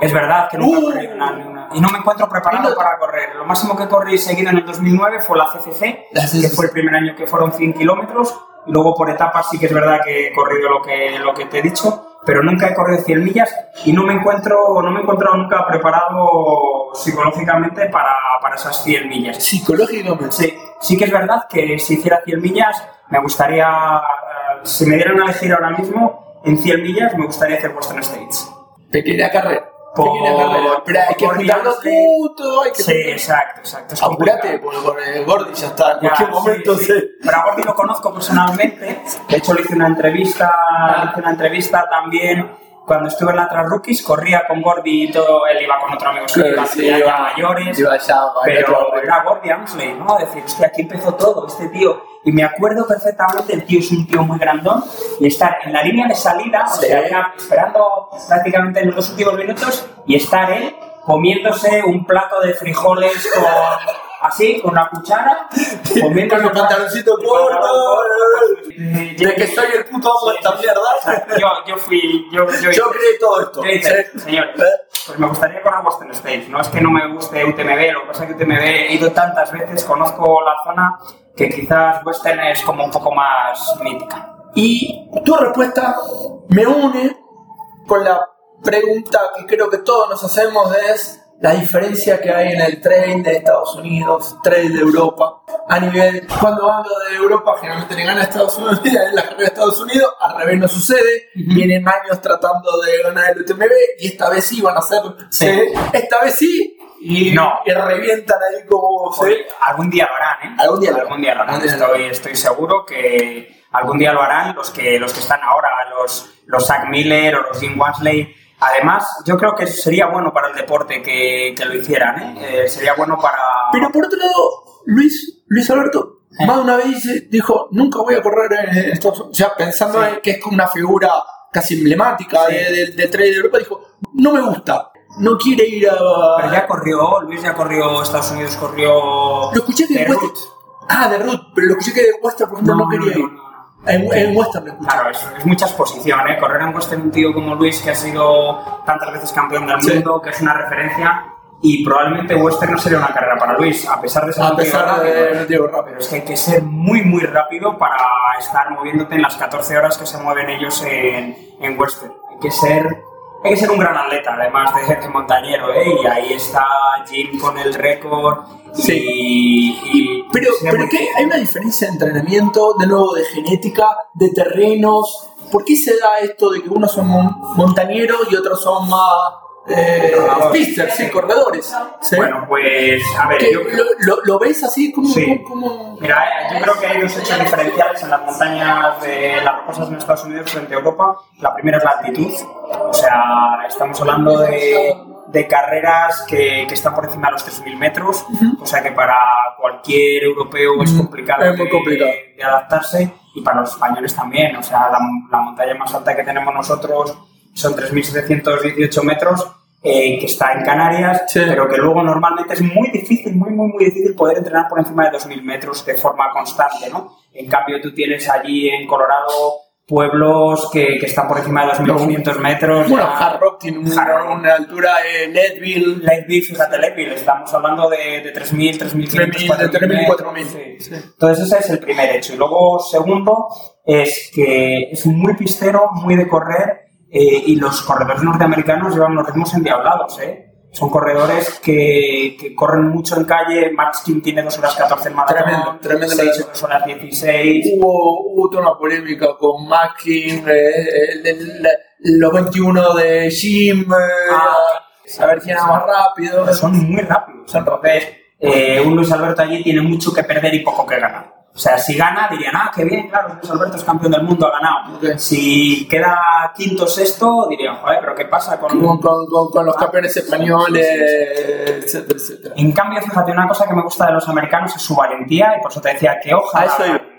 Es verdad que nunca Uh. corrí una, una- Y no me encuentro preparado no- para correr. Lo máximo que corrí seguido en el 2009 fue la CCC, La que CCC. fue el primer año que fueron 100 kilómetros. Luego por etapas sí que es verdad que he corrido lo que, lo que te he dicho, pero nunca he corrido 100 millas y no me encuentro, no me he encontrado nunca preparado psicológicamente para, para esas 100 millas. Psicológicamente. Sí, sí que es verdad que si hiciera 100 millas, me gustaría, eh, si me dieran a elegir ahora mismo, en 100 millas me gustaría hacer Boston States. Pequeña carrera. Por-. Pero hay que por juntar los Beyoncé. puntos, hay que Sí, exacto, exacto. Apurate, porque Gordy ya está. En cualquier sí, momento sí. se. Pero a Gordy lo conozco personalmente. De hecho, le hice una entrevista, le hice una entrevista también cuando estuve en la Trans Rookies. Corría con Gordy y todo. Él iba con otro amigo suyo, Claro, sí, ya, mayores. iba pero era Gordy Ansley, ¿no? Decir, hostia, aquí empezó todo, este tío. Y me acuerdo perfectamente, el tío es un tío muy grandón. Y estar en la línea de salida, o sea, ya esperando prácticamente en los dos últimos minutos, y estar él comiéndose un plato de frijoles con así, con una cuchara, comiendo Con los pantaloncitos cortos, Eh, De que soy el puto amo de esta mierda. Yo, yo fui, yo, yo, Yo creé todo esto. señor, pues me gustaría correr Western States. No es que no me guste UTMB, lo que pasa es que UTMB he ido tantas veces, conozco la zona que quizás Western es como un poco más mítica. Y tu respuesta me une con la pregunta que creo que todos nos hacemos es la diferencia que hay en el trail de Estados Unidos, trail de Europa. A nivel, cuando hablo de Europa, generalmente le gana a Estados Unidos en la carrera de Estados Unidos, al revés no sucede, vienen años tratando de ganar el UTMB y esta vez sí van a hacer, Sí. esta vez sí, y, No. y revientan ahí como... Oye, algún día lo harán, ¿eh? Algún día lo harán. algún día lo harán. Algún día lo Estoy, estoy seguro que algún día lo harán los que, los que están ahora, los, los Zach Miller o los Jim Wansley. Además, yo creo que sería bueno para el deporte que, que lo hicieran, ¿eh? Eh, Sería bueno para... Pero por otro lado, Luis, Luis Alberto, Eh. más de una vez dijo, nunca voy a correr en Estados Unidos. O sea, pensando Sí. en que es como una figura casi emblemática Sí. de- del del trail de Europa, dijo, no me gusta, no quiere ir a... Pero ya corrió, Luis ya corrió, Estados Unidos corrió... Lo escuché que de de. Root. Ah, de Root, pero lo escuché que de Western, por ejemplo, no, quería ir. no, no. En, en Western. Claro, es, es mucha exposición, ¿eh? Correr en Western un tío como Luis, que ha sido tantas veces campeón del Sí. mundo, que es una referencia, y probablemente Western no sería una carrera para Luis, a pesar de ser A un tío pesar rápido, de digo rápido. Pero es que hay que ser muy, muy rápido para estar moviéndote en las 14 horas que se mueven ellos en, en Western. Hay que ser... Hay que ser un gran atleta, además de, de montañero, ¿eh? Y ahí está Jim con el récord. Sí. Y, y- Pero, pero ¿qué? hay una diferencia de entrenamiento, de nuevo, de genética, de terrenos. ¿Por qué se da esto de que unos son mon- montañeros y otros son más eh, pisters, sí, corredores? ¿sí? Bueno, pues, a ver, ¿Qué- yo lo, lo- lo ves así? como Sí. como Mira, eh, yo creo que hay dos hechos diferenciales en las montañas de las rocosas en Estados Unidos frente a Europa. La primera es la altitud. O sea, estamos hablando de, de carreras que, que están por encima de los 3.000 metros. O sea que para cualquier europeo es complicado, es muy de- complicado. de adaptarse. Y para los españoles también. O sea, la, la montaña más alta que tenemos nosotros son 3.718 metros. eh, que está en Canarias, Sí. pero que luego normalmente es muy difícil, muy, muy, muy difícil poder entrenar por encima de 2.000 metros de forma constante, ¿no? En cambio, tú tienes allí en Colorado pueblos que, que están por encima de 2.500 metros. Bueno, ya- Hard Rock tiene Hard Rock. una altura en Leadville. Leadville, fíjate, Leadville, estamos hablando de, de 3.000, 3.500, 3.000, de 3.000, 4.000. Sí. Sí. Entonces ese es el primer hecho. Y luego, segundo, es que es muy pistero, muy de correr, eh, y los corredores norteamericanos llevan los ritmos endiablados, ¿eh? Son corredores que, que corren mucho en calle. Max King tiene 2 horas 14 en maratón. Tremendo, tremendo Sage maratón. 2 horas 16. Hubo, hubo toda una polémica con Mackin, eh, el- el- los 21 de Jim, eh, Ah. a ver quién era más rápido. son muy rápidos. Entonces, eh, un Luis Alberto allí tiene mucho que perder y poco que ganar. O sea, si gana, dirían, ah, qué bien, claro, Luis Alberto es campeón del mundo, ha ganado. Si queda quinto o sexto, dirían, joder, pero ¿qué pasa con, con, con- con- con los campeones españoles, Sí, sí, etcétera, etcétera. En cambio, fíjate, una cosa que me gusta de los americanos es su valentía, y por eso te decía que ojalá,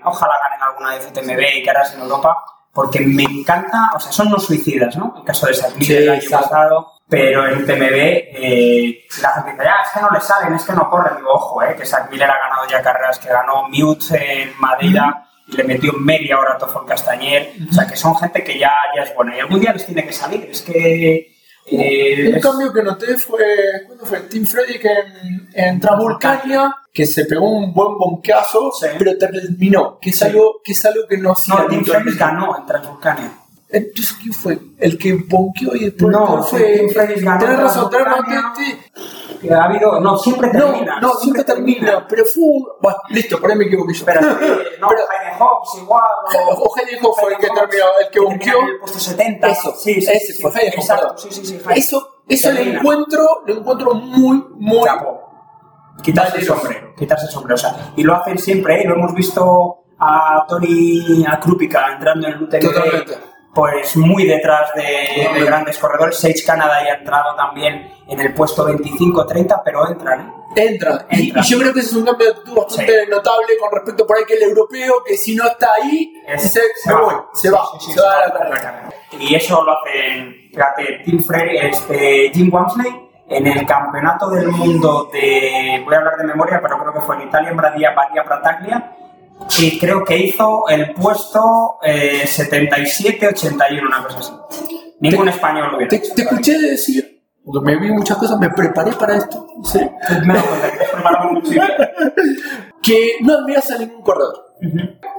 ojalá ganen alguna vez UTMB y carreras en Europa, porque me encanta, o sea, son los suicidas, ¿no? El caso de Sarmil Sí, el año pasado, pero en UTMB eh, la gente dice, ya, es que no le salen, es que no corren. Digo, ojo, eh, que Zach Miller ha ganado ya carreras que ganó Mute en Madeira y le metió media hora a Toffol Castañer, o sea, que son gente que ya, ya es buena y algún día les tiene que salir, es que... eh, Un cambio que noté fue, ¿cuándo fue? Tim Frederick en, en Transvulcania, que se pegó un buen bonqueazo, Sí. pero terminó, que es, Sí. algo, que es algo que no hacía no, Tim. Ferris ganó en Transvulcania. Entonces, ¿quién fue? ¿El que bonqueó y después No, fue Tienes razón. Que ha habido, no, siempre termina. No, no, siempre termina, pero fue. Bueno, listo, por ahí me equivoqué yo. No, pero, Hayden Hawks igual. o Hayden Hawks fue el que terminó, el que bonqueó. en el puesto 70. Eso, sí, sí, ese sí, fue Hayden Hawks, Exacto, perdón. sí, sí, sí. Hayden. Eso, eso lo encuentro, lo encuentro muy, muy... Quitarse el sombrero, quitarse el sombrero. O sea, y lo hacen siempre, ¿eh? Lo hemos visto a Tony a Krupika entrando en el. Totalmente. Pues muy detrás de, de grandes corredores. Sage Canada ya ha entrado también en el puesto 25-30, pero entran, ¿eh? Entra. Y, Entra. y yo creo que ese es un cambio de actitud bastante notable con respecto por ahí que el europeo, que si no está ahí, Es- dice, me voy, se va, Sí, sí, se va a la carrera. Y eso lo hacen, fíjate, Tim Frey, este, Jim Wamsley en el campeonato del mundo de, voy a hablar de memoria, pero creo que fue en Italia, en Badia, Badia Prataglia, y creo que hizo el puesto eh, 77-81, una cosa así. Ningún español lo hubiera Te, hecho. te escuché decir, porque me vi muchas cosas, me preparé para esto, ¿sí? Me doy cuenta que te que no admiras a ningún corredor.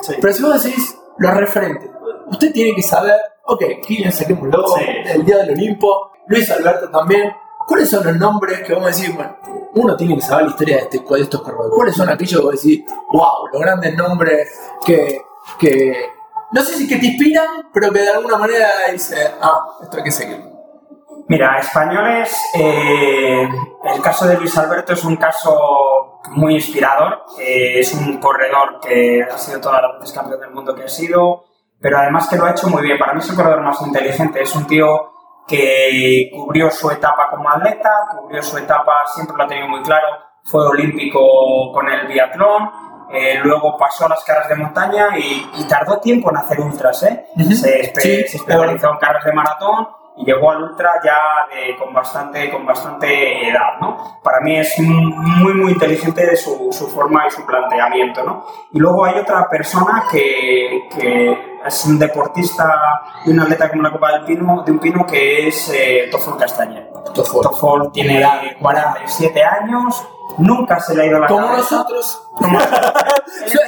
Sí. Pero si vos decís los referentes, usted tiene que saber, ok, Kylian saquémoslo, Sí. el Día del Olimpo, Luis Alberto también. ¿Cuáles son los nombres que vamos a decir? Bueno, uno tiene que saber la historia de, este, de estos corredores. ¿Cuáles son aquellos que vos decís, wow, los grandes nombres que, que no sé si que te inspiran, pero que de alguna manera dice, ah, esto hay que seguirlo? Mira, españoles, eh, el caso de Luis Alberto es un caso muy inspirador. Eh, es un corredor que ha sido todas las veces campeón del mundo que ha sido, pero además que lo ha hecho muy bien. Para mí es el corredor más inteligente. Es un tío que cubrió su etapa como atleta, cubrió su etapa, siempre lo ha tenido muy claro. Fue olímpico con el biatlón, eh, luego pasó a las carreras de montaña y, y tardó tiempo en hacer ultras. ¿eh? Ujú. Se, espe- Sí, se especializó en carreras de maratón y llegó al ultra ya de- con, bastante, con bastante edad, ¿no? Para mí es muy, muy inteligente de su, su forma y su planteamiento, ¿no? Y luego hay otra persona que, que es un deportista y un atleta como la Copa del Pino, de un Pino que es eh, Toffol Castañer. Toffol. Toffol tiene 47 años, nunca se le ha ido la Como cabeza. nosotros. Como-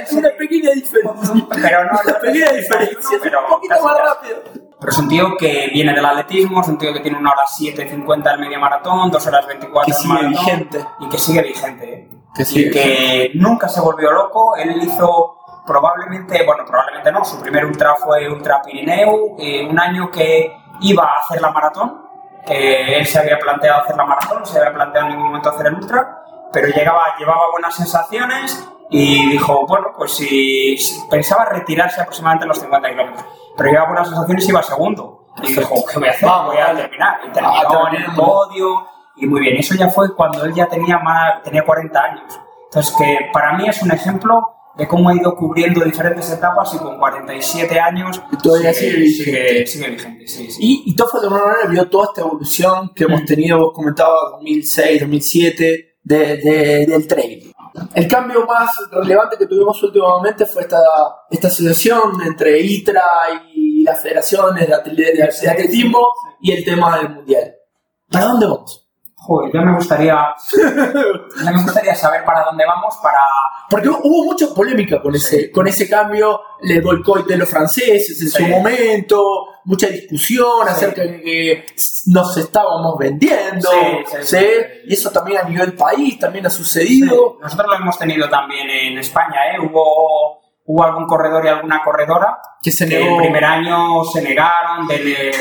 Es una pequeña diferencia. Pero no, una pequeña diferencia. pero un poquito más rápido. Pero es un tío que viene del atletismo, es un tío que tiene una hora 7.50 el medio maratón, 2 horas 24 Que sigue maratón. vigente. Y que sigue vigente. ¿eh? Que y sigue que nunca se volvió loco. Él hizo probablemente, bueno, probablemente no, su primer ultra fue Ultra Pirineu, eh, un año que iba a hacer la maratón. Eh, él se había planteado hacer la maratón, no se había planteado en ningún momento hacer el ultra, pero llegaba, llevaba buenas sensaciones y dijo, bueno, pues si, si pensaba retirarse aproximadamente en los 50 kilómetros, pero llevaba buenas sensaciones y iba segundo. Y dijo, ¿qué voy a hacer? Voy a terminar. Y Ah, terminó en el podio y muy bien. Eso ya fue cuando él ya tenía, más, tenía 40 años. Entonces, que para mí es un ejemplo de cómo ha ido cubriendo diferentes etapas y con 47 años todavía sigue vigente. sigue, sigue vigente. Sí, sí. Y, y Toffol de alguna manera vio toda esta evolución que hemos Mm. tenido, vos comentabas, 2006, 2007, de, de- del trail. El cambio más relevante que tuvimos últimamente fue esta, esta asociación entre ITRA y las federaciones de atletismo y el tema del mundial. ¿Para dónde vamos? Joder, ya me gustaría, ya me gustaría saber para dónde vamos para... Porque hubo mucha polémica con ese, con ese cambio, el boicot de los franceses en Sí. su momento, mucha discusión Sí. acerca de que nos estábamos vendiendo, Sí, y eso también a nivel país también ha sucedido. Nosotros lo hemos tenido también en España, ¿eh? Hubo, hubo algún corredor y alguna corredora Que se que negó. el primer año se negaron, de, de-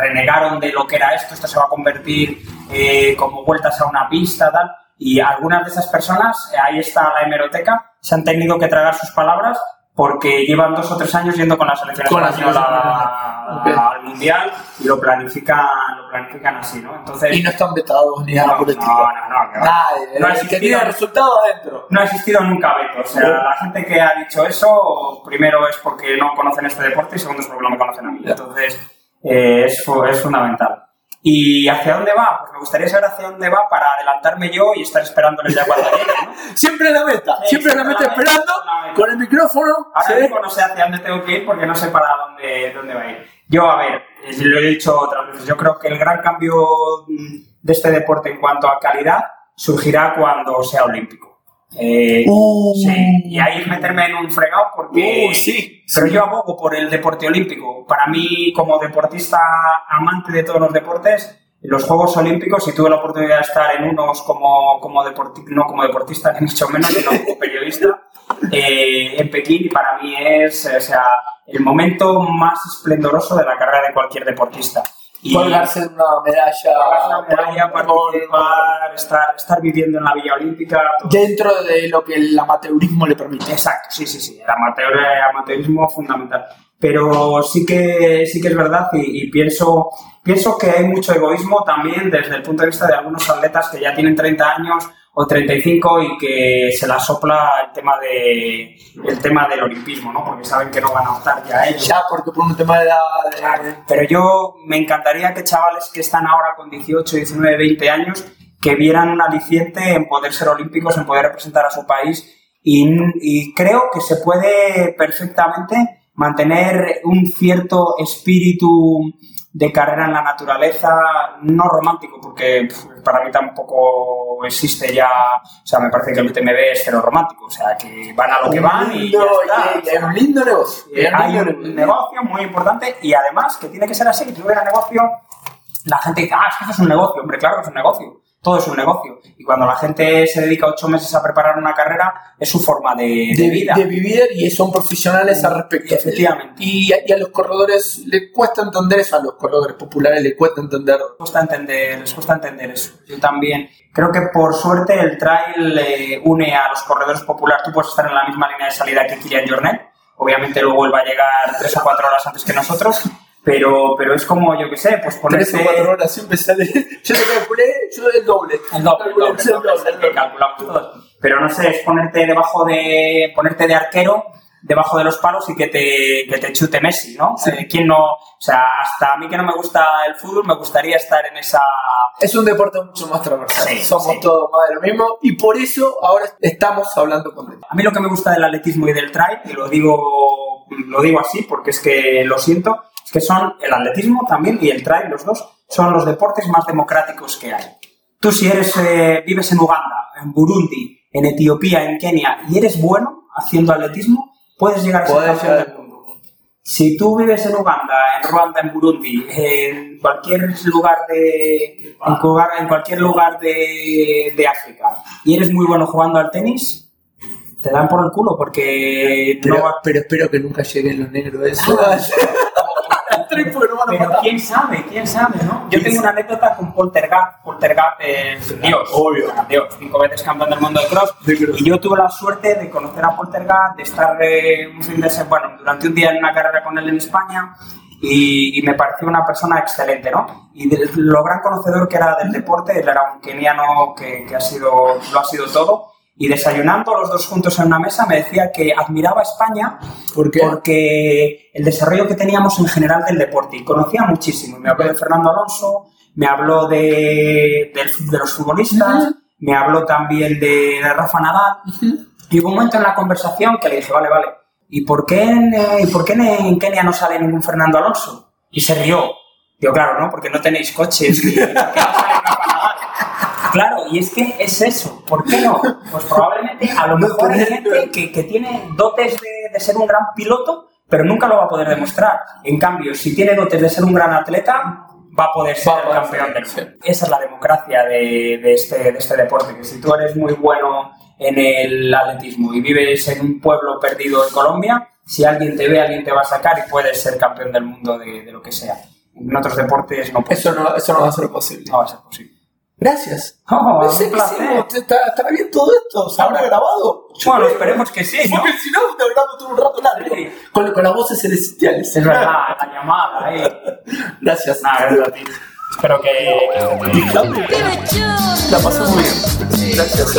renegaron de lo que era esto, esto se va a convertir eh, como vueltas a una pista, tal. Y algunas de esas personas, eh, ahí está la hemeroteca, se han tenido que tragar sus palabras porque llevan dos o tres años yendo con la selección Con la española española. al mundial y lo planifican, lo planifican así, ¿no? Entonces, Y no están vetados ni nada no, por el no, no, no, que No ha que existido- tiene resultados adentro. no ha existido nunca veto. O sea, la gente que ha dicho eso, primero es porque no conocen este deporte y segundo es porque no me conocen a mí. Entonces, eh, es, es fundamental. ¿Y hacia dónde va? Pues me gustaría saber hacia dónde va para adelantarme yo y estar esperándoles ya cuando lleguen, ¿no? Siempre la meta, Sí, siempre la meta la meta, esperando, la meta. con el micrófono. Ahora mismo no sé hacia dónde tengo que ir porque no sé para dónde, dónde va a ir. Yo, a ver, eh, lo he dicho otras veces, yo creo que el gran cambio mm, de este deporte en cuanto a calidad surgirá cuando sea olímpico. Eh, sí, y ahí meterme en un fregado porque... Sí. Pero yo abogo por el deporte olímpico. Para mí, como deportista amante de todos los deportes, los Juegos Olímpicos, y tuve la oportunidad de estar en unos como, como deporti- no como deportista, ni mucho menos, sino como periodista, eh, en Pekín, y para mí es o sea, el momento más esplendoroso de la carrera de cualquier deportista. Y Colgarse una medalla. una medalla, participar, estar, estar viviendo en la Villa Olímpica. todo Dentro de lo que el amateurismo le permite. Exacto, sí, sí, sí. El amateur, el amateurismo fundamental. Pero sí que, sí que es verdad y, y pienso, pienso que hay mucho egoísmo también desde el punto de vista de algunos atletas que ya tienen 30 años o 35 y que se la sopla el tema de el tema del olimpismo, ¿no? Porque saben que no van a optar ya a ello. Ya, porque por un tema de edad. de- Pero yo me encantaría que chavales que están ahora con 18, 19, 20 años que vieran un aliciente en poder ser olímpicos, en poder representar a su país y, y creo que se puede perfectamente mantener un cierto espíritu de carrera en la naturaleza, no romántico, porque para mí tampoco existe ya, o sea, me parece que el UTMB es cero romántico, o sea, que van a lo que van y ya está. y- y hay un lindo negocio. Eh, hay un lindo negocio muy importante y además que tiene que ser así, que hubiera negocio, la gente dice, ah, es que eso es un negocio, hombre, claro que es un negocio, todo es un negocio. Y cuando la gente se dedica ocho meses a preparar una carrera, es su forma de, de de, vida. de vivir y son profesionales al respecto. Efectivamente. Y a, y a los corredores les cuesta entender eso, a los corredores populares les cuesta entender. Les cuesta entender, les cuesta entender eso. Yo también creo que por suerte el trail eh, une a los corredores populares. Tú puedes estar en la misma línea de salida que Kilian Jornet. Obviamente luego él va a llegar tres o cuatro horas antes que nosotros. Pero, pero es como, yo qué sé, pues ponerse... Tres o cuatro horas siempre sale. Yo te calculé, yo el doble. El doble, el doble, el doble, es el que calculamos todos. Pero no sé, es ponerte debajo de, ponerte de arquero debajo de los palos y que te, que te chute Messi, ¿no? Eh, ¿Quién no? O sea, hasta a mí que no me gusta el fútbol, me gustaría estar en esa... Es un deporte mucho más transversal. Sí, Somos sí. todos más de lo mismo y por eso ahora estamos hablando con él. A mí lo que me gusta del atletismo y del trail, y lo digo, lo digo así porque es que lo siento, que son el atletismo también y el trail, los dos, son los deportes más democráticos que hay. Tú si eres, eh, vives en Uganda, en Burundi, en Etiopía, en Kenia, y eres bueno haciendo atletismo, puedes llegar a ser campeón del mundo. Si tú vives en Uganda, en Ruanda, en Burundi, en cualquier lugar de, en, cualquier lugar de, de África, y eres muy bueno jugando al tenis, te dan por el culo porque Pero, no pero espero que nunca lleguen los negros. Eso. Pero quién sabe, quién sabe, ¿no? Yo tengo una anécdota con Poltergat. Poltergat es Dios. Obvio. Dios, cinco veces campeón del mundo de cross. De cross. Y yo tuve la suerte de conocer a Poltergat, de estar eh, un fin de semana, bueno, durante un día en una carrera con él en España. Y, y me pareció una persona excelente, ¿no? Y de lo gran conocedor que era del deporte, él era un keniano que, que ha sido, lo ha sido todo. Y desayunando los dos juntos en una mesa me decía que admiraba a España ¿Por porque el desarrollo que teníamos en general del deporte y conocía muchísimo. Me habló de Fernando Alonso, me habló de, del- de los futbolistas, me habló también de, de Rafa Nadal. Y hubo un momento en la conversación que le dije, vale, vale, ¿y por qué en, eh, ¿y por qué en, en Kenia no sale ningún Fernando Alonso? Y se rió. Digo, claro, ¿no? Porque no tenéis coches. ¿y ¿Por qué no sale Rafa Nadal? Claro, y es que es eso. ¿Por qué no? Pues probablemente a lo mejor hay gente que, que tiene dotes de, de ser un gran piloto, pero nunca lo va a poder demostrar. En cambio, si tiene dotes de ser un gran atleta, va a poder ser el campeón del mundo. Esa es la democracia de, de este, de este deporte, que si tú eres muy bueno en el atletismo y vives en un pueblo perdido en Colombia, si alguien te ve, alguien te va a sacar y puedes ser campeón del mundo de, de lo que sea. En otros deportes no puede Eso no, eso no va a ser posible. no va a ser posible. Gracias. Oh, Pensé un que placer. está- estará bien todo esto, se habrá grabado. Bueno, esperemos que sí, ¿no? Porque si no, te hablamos todo un rato largo. Sí. Con, con las voces celestiales. Es verdad, la llamada, eh. Gracias. Nada, gracias a ti. Espero que... ¡Vive chorro! La pasó muy bien. Gracias.